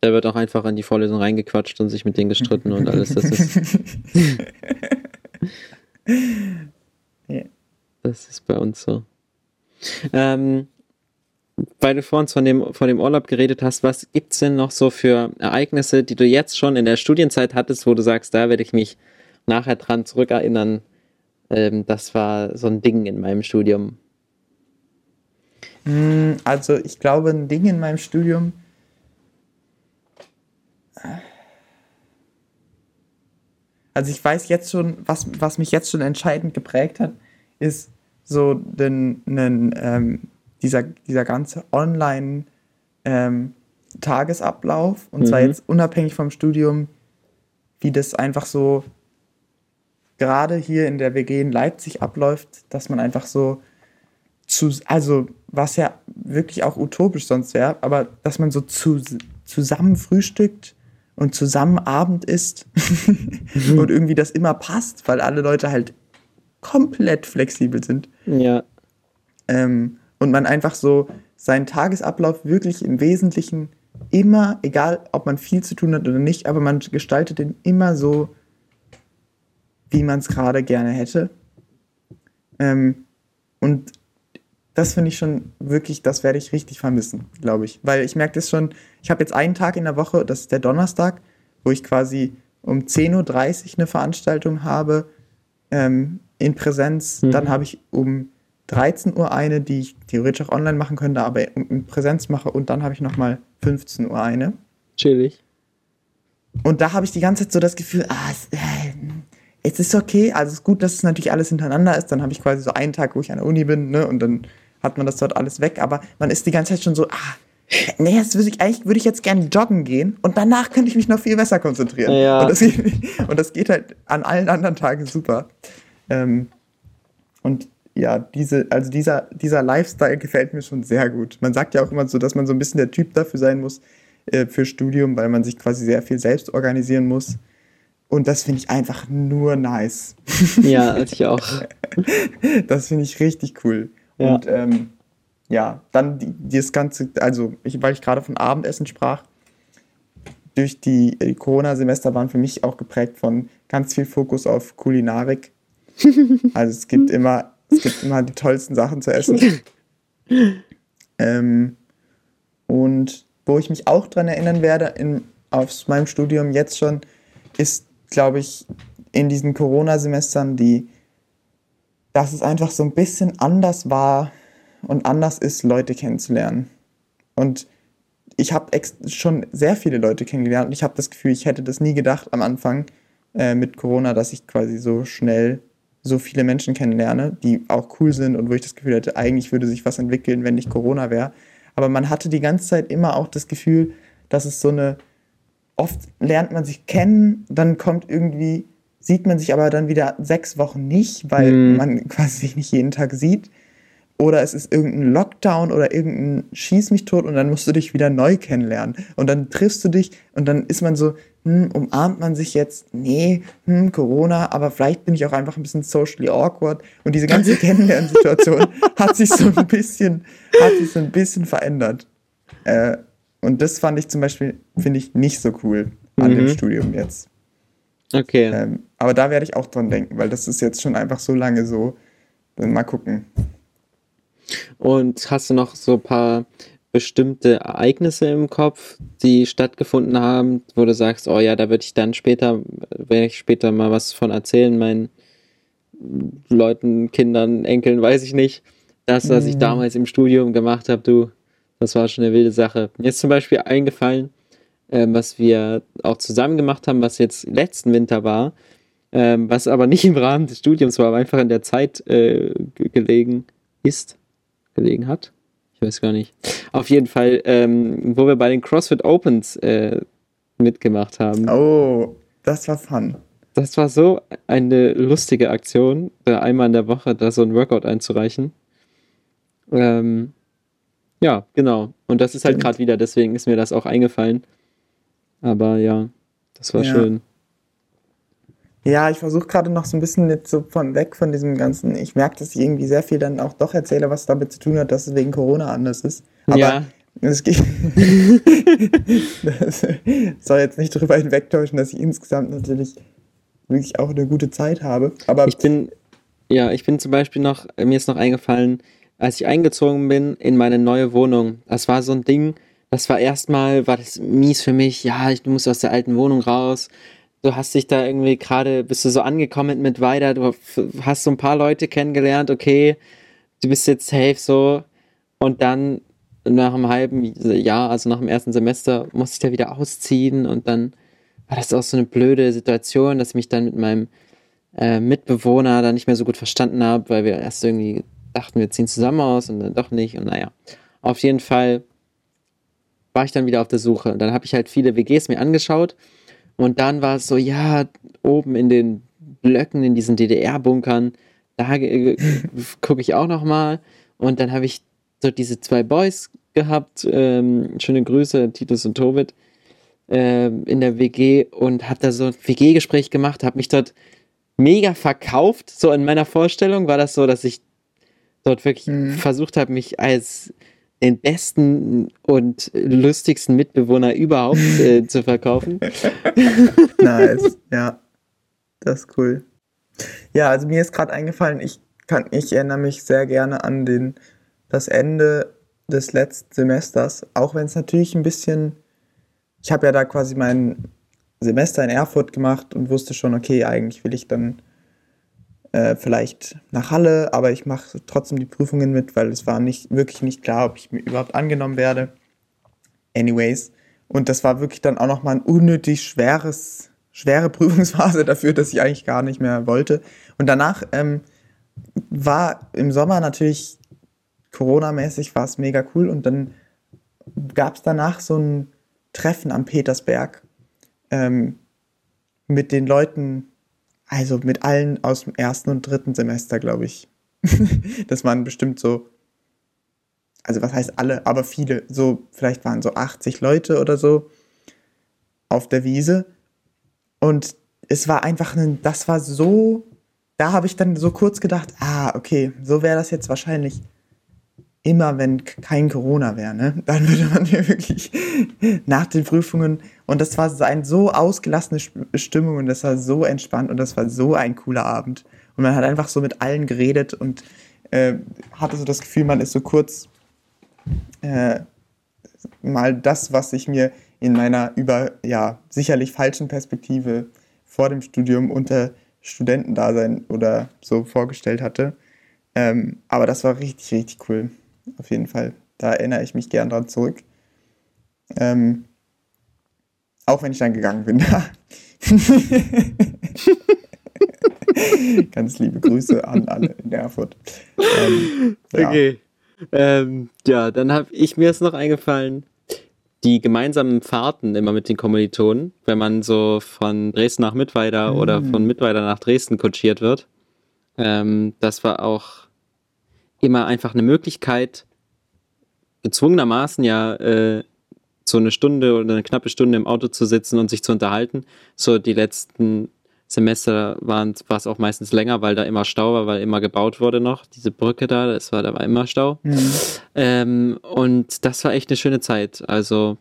Da wird auch einfach in die Vorlesung reingequatscht und sich mit denen gestritten und alles. Das ist. yeah. Das ist bei uns so. Ähm, weil du vorhin von dem, von dem Urlaub geredet hast, was gibt es denn noch so für Ereignisse, die du jetzt schon in der Studienzeit hattest, wo du sagst, da werde ich mich nachher dran zurückerinnern, ähm, das war so ein Ding in meinem Studium. Hm, also ich glaube, ein Ding in meinem Studium. Also ich weiß jetzt schon, was, was mich jetzt schon entscheidend geprägt hat, ist so den, den, ähm, dieser, dieser ganze Online- ähm, Tagesablauf und mhm. zwar jetzt unabhängig vom Studium, wie das einfach so gerade hier in der WG in Leipzig abläuft, dass man einfach so zu, also was ja wirklich auch utopisch sonst wäre, aber dass man so zu, zusammen frühstückt und zusammen Abend isst mhm. und irgendwie das immer passt, weil alle Leute halt komplett flexibel sind. Ja. Ähm, und man einfach so seinen Tagesablauf wirklich im Wesentlichen immer, egal ob man viel zu tun hat oder nicht, aber man gestaltet den immer so, wie man es gerade gerne hätte. Ähm, und das finde ich schon wirklich, das werde ich richtig vermissen, glaube ich. Weil ich merke das schon, ich habe jetzt einen Tag in der Woche, das ist der Donnerstag, wo ich quasi um 10.30 Uhr eine Veranstaltung habe ähm, in Präsenz. Mhm. Dann habe ich um 13 Uhr eine, die ich theoretisch auch online machen könnte, aber in Präsenz mache. Und dann habe ich nochmal 15 Uhr eine. Chillig. Und da habe ich die ganze Zeit so das Gefühl, ah, es, äh, es ist okay, also es ist gut, dass es natürlich alles hintereinander ist. Dann habe ich quasi so einen Tag, wo ich an der Uni bin, ne, und dann hat man das dort alles weg. Aber man ist die ganze Zeit schon so, ah, nee, jetzt würde ich eigentlich würde ich jetzt gerne joggen gehen und danach könnte ich mich noch viel besser konzentrieren. Ja. Und, das, und, das, geht halt an allen anderen Tagen super. Ähm, und ja, diese, also dieser, dieser Lifestyle gefällt mir schon sehr gut. Man sagt ja auch immer so, dass man so ein bisschen der Typ dafür sein muss, äh, für Studium, weil man sich quasi sehr viel selbst organisieren muss. Und das finde ich einfach nur nice. Ja, ich auch. das finde ich richtig cool. Ja. Und ähm, ja, dann die, das Ganze, also ich, weil ich gerade von Abendessen sprach, durch die, die Corona-Semester waren für mich auch geprägt von ganz viel Fokus auf Kulinarik. Also es gibt immer, es gibt immer die tollsten Sachen zu essen. ähm, und wo ich mich auch dran erinnern werde, in, aus meinem Studium jetzt schon, ist, glaube ich, in diesen Corona-Semestern, die, dass es einfach so ein bisschen anders war und anders ist, Leute kennenzulernen. Und ich habe schon sehr viele Leute kennengelernt und ich habe das Gefühl, ich hätte das nie gedacht am Anfang äh, mit Corona, dass ich quasi so schnell so viele Menschen kennenlerne, die auch cool sind und wo ich das Gefühl hätte, eigentlich würde sich was entwickeln, wenn nicht Corona wäre. Aber man hatte die ganze Zeit immer auch das Gefühl, dass es so eine, oft lernt man sich kennen, dann kommt irgendwie, sieht man sich aber dann wieder sechs Wochen nicht, weil mhm. man quasi sich nicht jeden Tag sieht oder es ist irgendein Lockdown oder irgendein Schieß mich tot und dann musst du dich wieder neu kennenlernen. Und dann triffst du dich und dann ist man so, hm, umarmt man sich jetzt? Nee, hm, Corona, aber vielleicht bin ich auch einfach ein bisschen socially awkward. Und diese ganze Kennenlernsituation hat sich so ein bisschen, hat sich so ein bisschen verändert. Äh, und das fand ich zum Beispiel, finde ich, nicht so cool an mhm. dem Studium jetzt. Okay. Ähm, aber da werde ich auch dran denken, weil das ist jetzt schon einfach so lange so. Dann mal gucken. Und hast du noch so ein paar bestimmte Ereignisse im Kopf, die stattgefunden haben, wo du sagst, oh ja, da würde ich dann später, werde ich später mal was von erzählen, meinen Leuten, Kindern, Enkeln, weiß ich nicht. Das, was ich mhm. damals im Studium gemacht habe, du, das war schon eine wilde Sache. Mir ist zum Beispiel eingefallen, äh, was wir auch zusammen gemacht haben, was jetzt letzten Winter war, äh, was aber nicht im Rahmen des Studiums war, aber einfach in der Zeit äh, gelegen ist gelegen hat. Ich weiß gar nicht. Auf jeden Fall, ähm, wo wir bei den CrossFit Opens äh, mitgemacht haben. Oh, das war fun. Das war so eine lustige Aktion, da einmal in der Woche da so ein Workout einzureichen. Ähm, ja, genau. Und das ist halt gerade wieder, deswegen ist mir das auch eingefallen. Aber ja, das war ja. schön. Ja, ich versuche gerade noch so ein bisschen jetzt so von weg von diesem ganzen. Ich merke, dass ich irgendwie sehr viel dann auch doch erzähle, was damit zu tun hat, dass es wegen Corona anders ist. Aber ja. es geht. das soll jetzt nicht darüber hinwegtäuschen, dass ich insgesamt natürlich wirklich auch eine gute Zeit habe. Aber ich bin, ja, ich bin zum Beispiel noch, mir ist noch eingefallen, als ich eingezogen bin in meine neue Wohnung. Das war so ein Ding. Das war erstmal, war das mies für mich. Ja, ich muss aus der alten Wohnung raus du hast dich da irgendwie gerade, bist du so angekommen mit weiter, du hast so ein paar Leute kennengelernt, okay, du bist jetzt safe so und dann nach einem halben Jahr, also nach dem ersten Semester, musste ich da wieder ausziehen und dann war das auch so eine blöde Situation, dass ich mich dann mit meinem äh, Mitbewohner da nicht mehr so gut verstanden habe, weil wir erst irgendwie dachten, wir ziehen zusammen aus und dann doch nicht und naja, auf jeden Fall war ich dann wieder auf der Suche und dann habe ich halt viele WGs mir angeschaut und dann war es so, ja, oben in den Blöcken, in diesen DDR-Bunkern, da äh, gucke ich auch noch mal. Und dann habe ich so diese zwei Boys gehabt, ähm, schöne Grüße, Titus und Tobit, äh, in der WG und habe da so ein WG-Gespräch gemacht, habe mich dort mega verkauft. So in meiner Vorstellung war das so, dass ich dort wirklich mhm. versucht habe, mich als den besten und lustigsten Mitbewohner überhaupt äh, zu verkaufen. nice, ja. Das ist cool. Ja, also mir ist gerade eingefallen, ich kann, ich erinnere mich sehr gerne an den, das Ende des letzten Semesters, auch wenn es natürlich ein bisschen, ich habe ja da quasi mein Semester in Erfurt gemacht und wusste schon, okay, eigentlich will ich dann äh, vielleicht nach Halle, aber ich mache trotzdem die Prüfungen mit, weil es war nicht, wirklich nicht klar, ob ich überhaupt angenommen werde. Anyways. Und das war wirklich dann auch nochmal ein unnötig schweres, schwere Prüfungsphase dafür, dass ich eigentlich gar nicht mehr wollte. Und danach ähm, war im Sommer natürlich Corona-mäßig war es mega cool und dann gab es danach so ein Treffen am Petersberg ähm, mit den Leuten, also mit allen aus dem ersten und dritten Semester, glaube ich. das waren bestimmt so, also was heißt alle, aber viele, so, vielleicht waren so 80 Leute oder so auf der Wiese. Und es war einfach ein, das war so, da habe ich dann so kurz gedacht, ah, okay, so wäre das jetzt wahrscheinlich immer wenn kein Corona wäre, ne, dann würde man hier wirklich nach den Prüfungen und das war eine so ausgelassene Stimmung und das war so entspannt und das war so ein cooler Abend und man hat einfach so mit allen geredet und äh, hatte so das Gefühl, man ist so kurz äh, mal das, was ich mir in meiner über ja sicherlich falschen Perspektive vor dem Studium unter Studentendasein oder so vorgestellt hatte. Ähm, aber das war richtig, richtig cool. Auf jeden Fall. Da erinnere ich mich gern dran zurück. Ähm, auch wenn ich dann gegangen bin. Ganz liebe Grüße an alle in Erfurt. Ähm, ja. Okay. Ähm, ja, dann habe ich mir jetzt noch eingefallen, die gemeinsamen Fahrten immer mit den Kommilitonen, wenn man so von Dresden nach Mittweida mhm. oder von Mittweida nach Dresden kutschiert wird. Ähm, das war auch immer einfach eine Möglichkeit, gezwungenermaßen ja äh, so eine Stunde oder eine knappe Stunde im Auto zu sitzen und sich zu unterhalten. So die letzten Semester waren war es auch meistens länger, weil da immer Stau war, weil immer gebaut wurde noch. Diese Brücke da, das war, da war immer Stau. Mhm. Ähm, und das war echt eine schöne Zeit. Also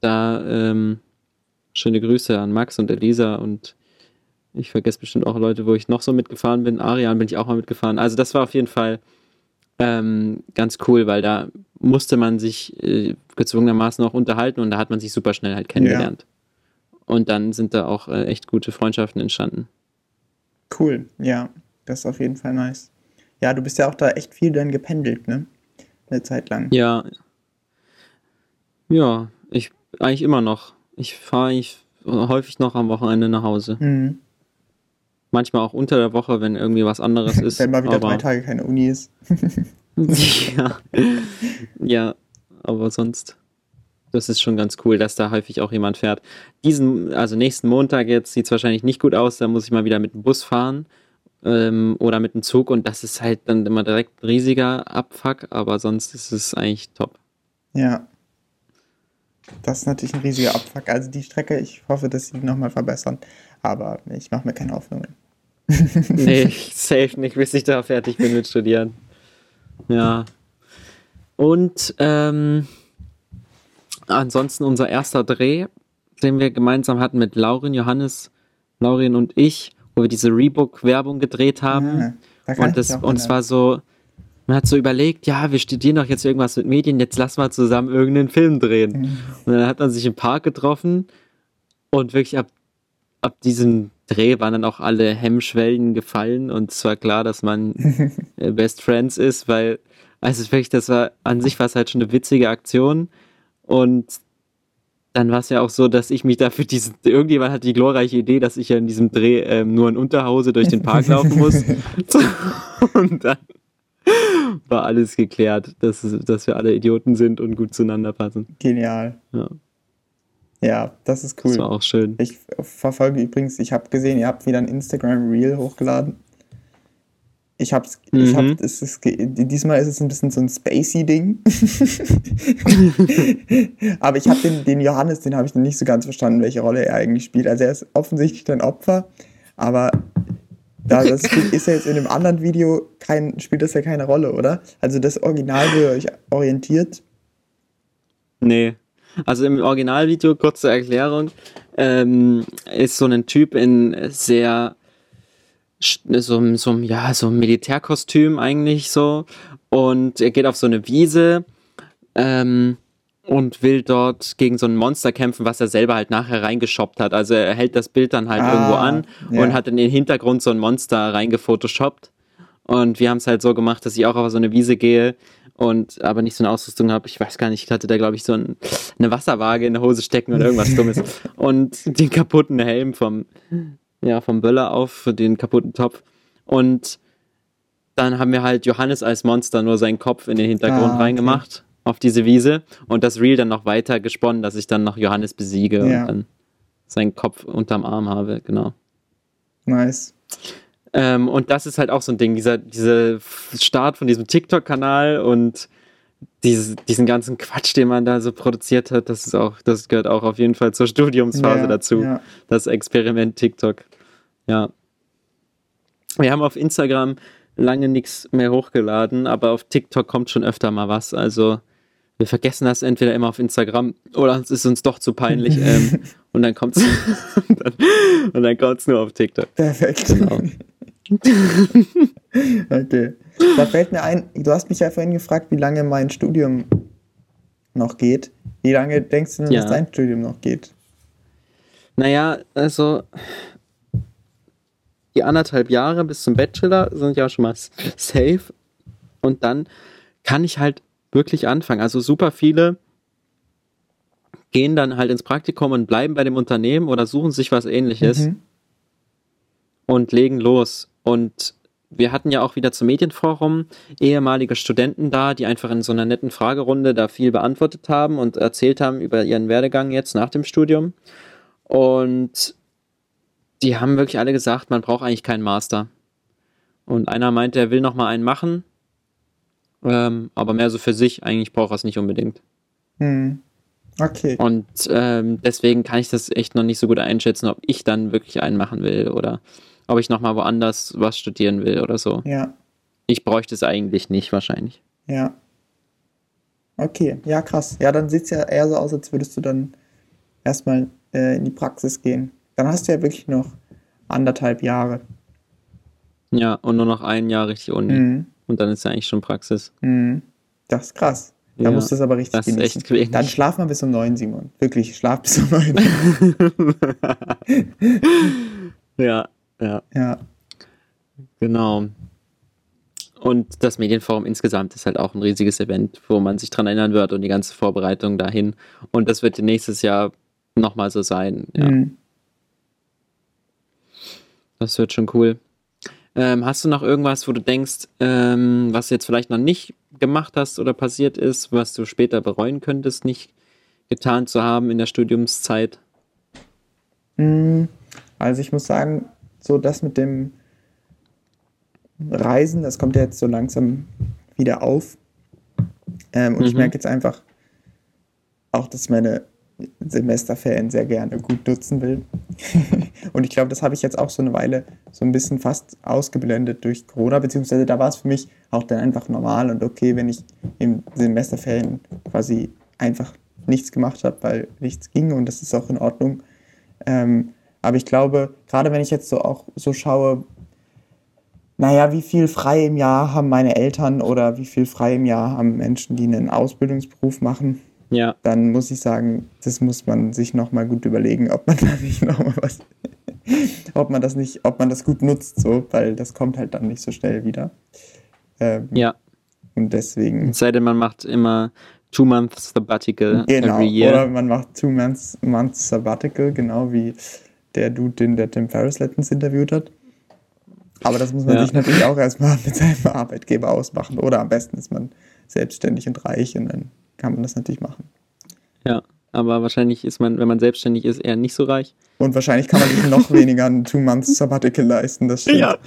da ähm, schöne Grüße an Max und Elisa und ich vergesse bestimmt auch Leute, wo ich noch so mitgefahren bin. Arian bin ich auch mal mitgefahren. Also das war auf jeden Fall ähm, ganz cool, weil da musste man sich äh, gezwungenermaßen auch unterhalten und da hat man sich super schnell halt kennengelernt. Ja. Und dann sind da auch äh, echt gute Freundschaften entstanden. Cool, ja, das ist auf jeden Fall nice. Ja, du bist ja auch da echt viel dann gependelt, ne? Eine Zeit lang. Ja. Ja, ich eigentlich immer noch. Ich fahre eigentlich häufig noch am Wochenende nach Hause. Mhm. Manchmal auch unter der Woche, wenn irgendwie was anderes ist. wenn mal wieder aber... drei Tage keine Uni ist. ja. ja, aber sonst das ist schon ganz cool, dass da häufig auch jemand fährt. Diesen, also nächsten Montag jetzt sieht es wahrscheinlich nicht gut aus, da muss ich mal wieder mit dem Bus fahren ähm, oder mit dem Zug und das ist halt dann immer direkt ein riesiger Abfuck, aber sonst ist es eigentlich top. Ja. Das ist natürlich ein riesiger Abfuck. Also die Strecke, ich hoffe, dass sie die nochmal verbessern, aber ich mache mir keine Hoffnungen. nee, safe nicht, bis ich da fertig bin mit Studieren. Ja. Und ähm, ansonsten unser erster Dreh, den wir gemeinsam hatten mit Laurin, Johannes, Laurin und ich, wo wir diese Rebook-Werbung gedreht haben. Ja, da und das, und es war so, man hat so überlegt, ja, wir studieren doch jetzt irgendwas mit Medien, jetzt lass mal zusammen irgendeinen Film drehen. Mhm. Und dann hat man sich im Park getroffen und wirklich ab, ab diesem Dreh waren dann auch alle Hemmschwellen gefallen und es war klar, dass man äh, Best Friends ist, weil, also wirklich, das war, an sich war es halt schon eine witzige Aktion. Und dann war es ja auch so, dass ich mich dafür diesen, irgendjemand hat die glorreiche Idee, dass ich ja in diesem Dreh ähm, nur in Unterhose durch den Park laufen muss. und dann war alles geklärt, dass, dass wir alle Idioten sind und gut zueinander passen. Genial. Ja. Ja, das ist cool. Das war auch schön. Ich verfolge übrigens, ich habe gesehen, ihr habt wieder ein Instagram Reel hochgeladen. Ich hab's, mhm. ich hab, es ist, diesmal ist es ein bisschen so ein Spacey-Ding. Aber ich habe den, den Johannes, den habe ich nicht so ganz verstanden, welche Rolle er eigentlich spielt. Also er ist offensichtlich ein Opfer, aber da das ist ja jetzt in dem anderen Video kein, spielt das ja keine Rolle, oder? Also das Original, wo ihr euch orientiert. Nee. Also im Originalvideo, kurze Erklärung, ähm, ist so ein Typ in sehr so, so, ja, so ein Militärkostüm eigentlich so. Und er geht auf so eine Wiese ähm, und will dort gegen so ein Monster kämpfen, was er selber halt nachher reingeshoppt hat. Also er hält das Bild dann halt ah, irgendwo an ja. und hat in den Hintergrund so ein Monster reingefotoshoppt. Und wir haben es halt so gemacht, dass ich auch auf so eine Wiese gehe und aber nicht so eine Ausrüstung habe. Ich weiß gar nicht, ich hatte da glaube ich so ein, eine Wasserwaage in der Hose stecken oder irgendwas Dummes. und den kaputten Helm vom ja, vom Böller auf den kaputten Topf. Und dann haben wir halt Johannes als Monster nur seinen Kopf in den Hintergrund ah, okay. reingemacht auf diese Wiese und das Reel dann noch weiter gesponnen, dass ich dann noch Johannes besiege ja. und dann seinen Kopf unterm Arm habe, genau. Nice. Ähm, und das ist halt auch so ein Ding, dieser, dieser Start von diesem TikTok-Kanal und diese, diesen ganzen Quatsch, den man da so produziert hat, das ist auch, das gehört auch auf jeden Fall zur Studiumsphase ja, dazu. Ja. Das Experiment TikTok. Ja. Wir haben auf Instagram lange nichts mehr hochgeladen, aber auf TikTok kommt schon öfter mal was. Also wir vergessen das entweder immer auf Instagram oder es ist uns doch zu peinlich ähm, und dann kommt es und dann kommt es nur auf TikTok. Perfekt. Genau. Okay. Da fällt mir ein, du hast mich ja vorhin gefragt, wie lange mein Studium noch geht. Wie lange denkst du denn, ja. dass dein Studium noch geht? Naja, also die anderthalb Jahre bis zum Bachelor sind ja schon mal safe. Und dann kann ich halt wirklich anfangen. Also super viele gehen dann halt ins Praktikum und bleiben bei dem Unternehmen oder suchen sich was ähnliches mhm. Und legen los. Und wir hatten ja auch wieder zum Medienforum ehemalige Studenten da, die einfach in so einer netten Fragerunde da viel beantwortet haben und erzählt haben über ihren Werdegang jetzt nach dem Studium. Und die haben wirklich alle gesagt, man braucht eigentlich keinen Master. Und einer meinte, er will noch mal einen machen, ähm, aber mehr so für sich. Eigentlich braucht er es nicht unbedingt. Hm. Okay. Und ähm, deswegen kann ich das echt noch nicht so gut einschätzen, ob ich dann wirklich einen machen will oder ob ich noch mal woanders was studieren will oder so. Ja. Ich bräuchte es eigentlich nicht wahrscheinlich. Ja. Okay, ja krass. Ja, dann sieht es ja eher so aus, als würdest du dann erstmal äh, in die Praxis gehen. Dann hast du ja wirklich noch anderthalb Jahre. Ja, und nur noch ein Jahr richtig Uni. Mhm. Und dann ist ja eigentlich schon Praxis. Mhm. Das ist krass. Da ja, musst du es aber richtig das genießen. Ist echt dann schlaf mal bis um neun, Simon. Wirklich, schlaf bis um neun. ja, ja. Ja. Genau. Und das Medienforum insgesamt ist halt auch ein riesiges Event, wo man sich dran erinnern wird und die ganze Vorbereitung dahin. Und das wird nächstes Jahr nochmal so sein. Ja. Mhm. Das wird schon cool. Ähm, hast du noch irgendwas, wo du denkst, ähm, was du jetzt vielleicht noch nicht gemacht hast oder passiert ist, was du später bereuen könntest, nicht getan zu haben in der Studiumszeit? Mm, also ich muss sagen, so das mit dem Reisen, das kommt ja jetzt so langsam wieder auf. Ähm, und mhm. ich merke jetzt einfach auch, dass meine Semesterferien sehr gerne gut nutzen will. und ich glaube, das habe ich jetzt auch so eine Weile so ein bisschen fast ausgeblendet durch Corona, beziehungsweise da war es für mich auch dann einfach normal und okay, wenn ich im Semesterferien quasi einfach nichts gemacht habe, weil nichts ging und das ist auch in Ordnung. Ähm, aber ich glaube, gerade wenn ich jetzt so auch so schaue, naja, wie viel frei im Jahr haben meine Eltern oder wie viel frei im Jahr haben Menschen, die einen Ausbildungsberuf machen, ja. dann muss ich sagen, das muss man sich nochmal gut überlegen, ob man da nicht nochmal was, ob man das nicht, ob man das gut nutzt, so, weil das kommt halt dann nicht so schnell wieder. Ähm, ja. Und deswegen. Es sei denn, man macht immer Two Months Sabbatical genau, every year. Oder man macht Two Months, months Sabbatical, genau wie der Dude, den der Tim Ferriss letztens interviewt hat. Aber das muss man ja. sich natürlich auch erstmal mit seinem Arbeitgeber ausmachen. Oder am besten ist man selbstständig und reich und dann kann man das natürlich machen. Ja, aber wahrscheinlich ist man, wenn man selbstständig ist, eher nicht so reich. Und wahrscheinlich kann man sich noch weniger ein Two-Months Sabbatical leisten, das stimmt. Ja,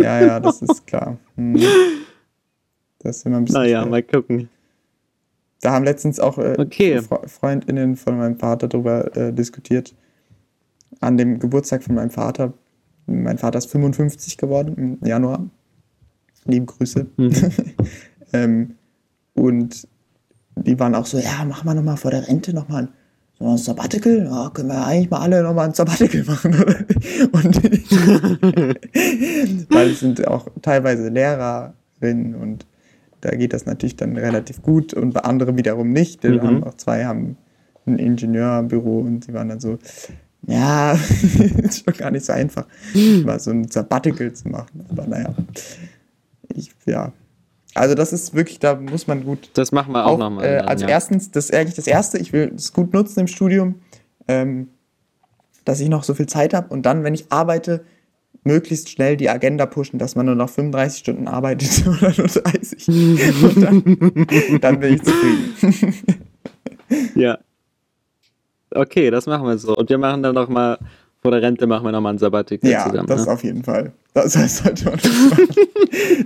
ja, ja das ist klar. Hm. Das ist immer ein bisschen. Naja, schwer. mal gucken. Da haben letztens auch äh, okay. FreundInnen von meinem Vater darüber äh, diskutiert. An dem Geburtstag von meinem Vater. Mein Vater ist 55 geworden im Januar. Liebe Grüße. Mhm. ähm, und die waren auch so, ja, machen wir nochmal vor der Rente nochmal so ein Sabbatical. Ja, können wir eigentlich mal alle nochmal ein Sabbatical machen. und weil es sind auch teilweise Lehrerinnen und da geht das natürlich dann relativ gut und bei anderen wiederum nicht. Mhm. Haben auch zwei haben ein Ingenieurbüro und die waren dann so, ja, ist schon gar nicht so einfach, mal so ein Sabbatical zu machen. Aber naja, ich, ja, also das ist wirklich, da muss man gut. Das machen wir auch, auch nochmal. Äh, also ja. erstens, das ist eigentlich das Erste, ich will es gut nutzen im Studium, ähm, dass ich noch so viel Zeit habe und dann, wenn ich arbeite, möglichst schnell die Agenda pushen, dass man nur noch 35 Stunden arbeitet oder nur 30. und dann, dann bin ich zufrieden. ja. Okay, das machen wir so. Und wir machen dann nochmal vor der Rente machen wir nochmal ein Sabbatical ja, zusammen. Ja, das ne? auf jeden Fall. Das heißt, sollte man das machen.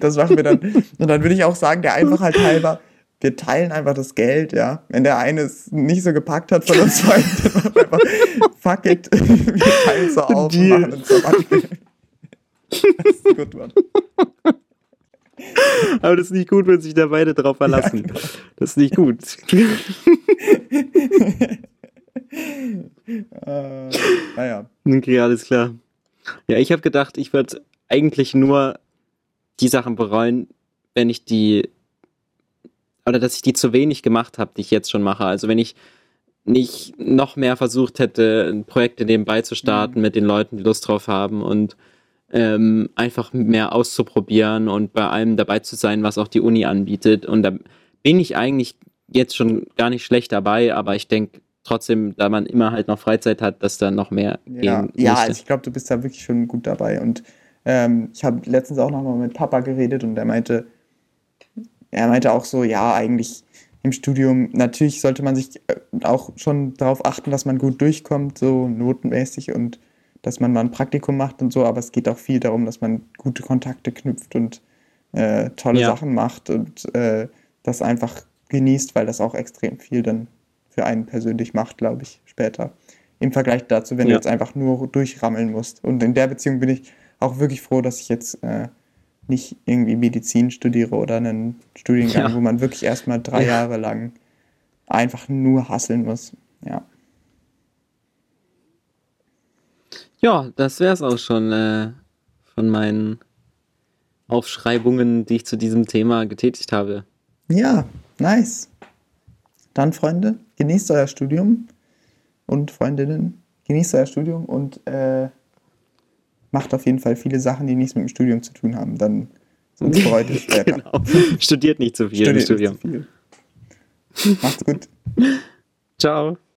das machen wir dann. Und dann würde ich auch sagen, der Einfachheit halber, wir teilen einfach das Geld, ja. Wenn der eine es nicht so gepackt hat von uns beiden, dann machen wir einfach, fuck it, wir teilen so auf Deal. und machen ein Sabbatical. Das ist gut, Mann. Aber das ist nicht gut, wenn sich da beide drauf verlassen. Ja, genau. Das ist nicht gut. äh, naja. Okay, alles klar. Ja, ich habe gedacht, ich würde eigentlich nur die Sachen bereuen, wenn ich die oder dass ich die zu wenig gemacht habe, die ich jetzt schon mache. Also wenn ich nicht noch mehr versucht hätte, Projekte nebenbei zu starten mhm. mit den Leuten, die Lust drauf haben und ähm, einfach mehr auszuprobieren und bei allem dabei zu sein, was auch die Uni anbietet. Und da bin ich eigentlich jetzt schon gar nicht schlecht dabei, aber ich denke trotzdem, da man immer halt noch Freizeit hat, dass da noch mehr ja. gehen Ja, also ich glaube, du bist da wirklich schon gut dabei. Und ähm, ich habe letztens auch noch mal mit Papa geredet und er meinte, er meinte auch so, ja, eigentlich im Studium, natürlich sollte man sich äh, auch schon darauf achten, dass man gut durchkommt, so notenmäßig und dass man mal ein Praktikum macht und so, aber es geht auch viel darum, dass man gute Kontakte knüpft und äh, tolle ja. Sachen macht und äh, das einfach genießt, weil das auch extrem viel dann für einen persönlich macht, glaube ich, später. Im Vergleich dazu, wenn ja. du jetzt einfach nur durchrammeln musst. Und in der Beziehung bin ich auch wirklich froh, dass ich jetzt äh, nicht irgendwie Medizin studiere oder einen Studiengang, ja. wo man wirklich erstmal drei ja. Jahre lang einfach nur hasseln muss. Ja. Ja, das wäre es auch schon äh, von meinen Aufschreibungen, die ich zu diesem Thema getätigt habe. Ja, nice. Dann, Freunde, genießt euer Studium und Freundinnen, genießt euer Studium und äh, macht auf jeden Fall viele Sachen, die nichts mit dem Studium zu tun haben. Dann sonst bereut es später. genau. Studiert nicht zu viel Studiert im Studium. Nicht zu viel. Macht's gut. Ciao.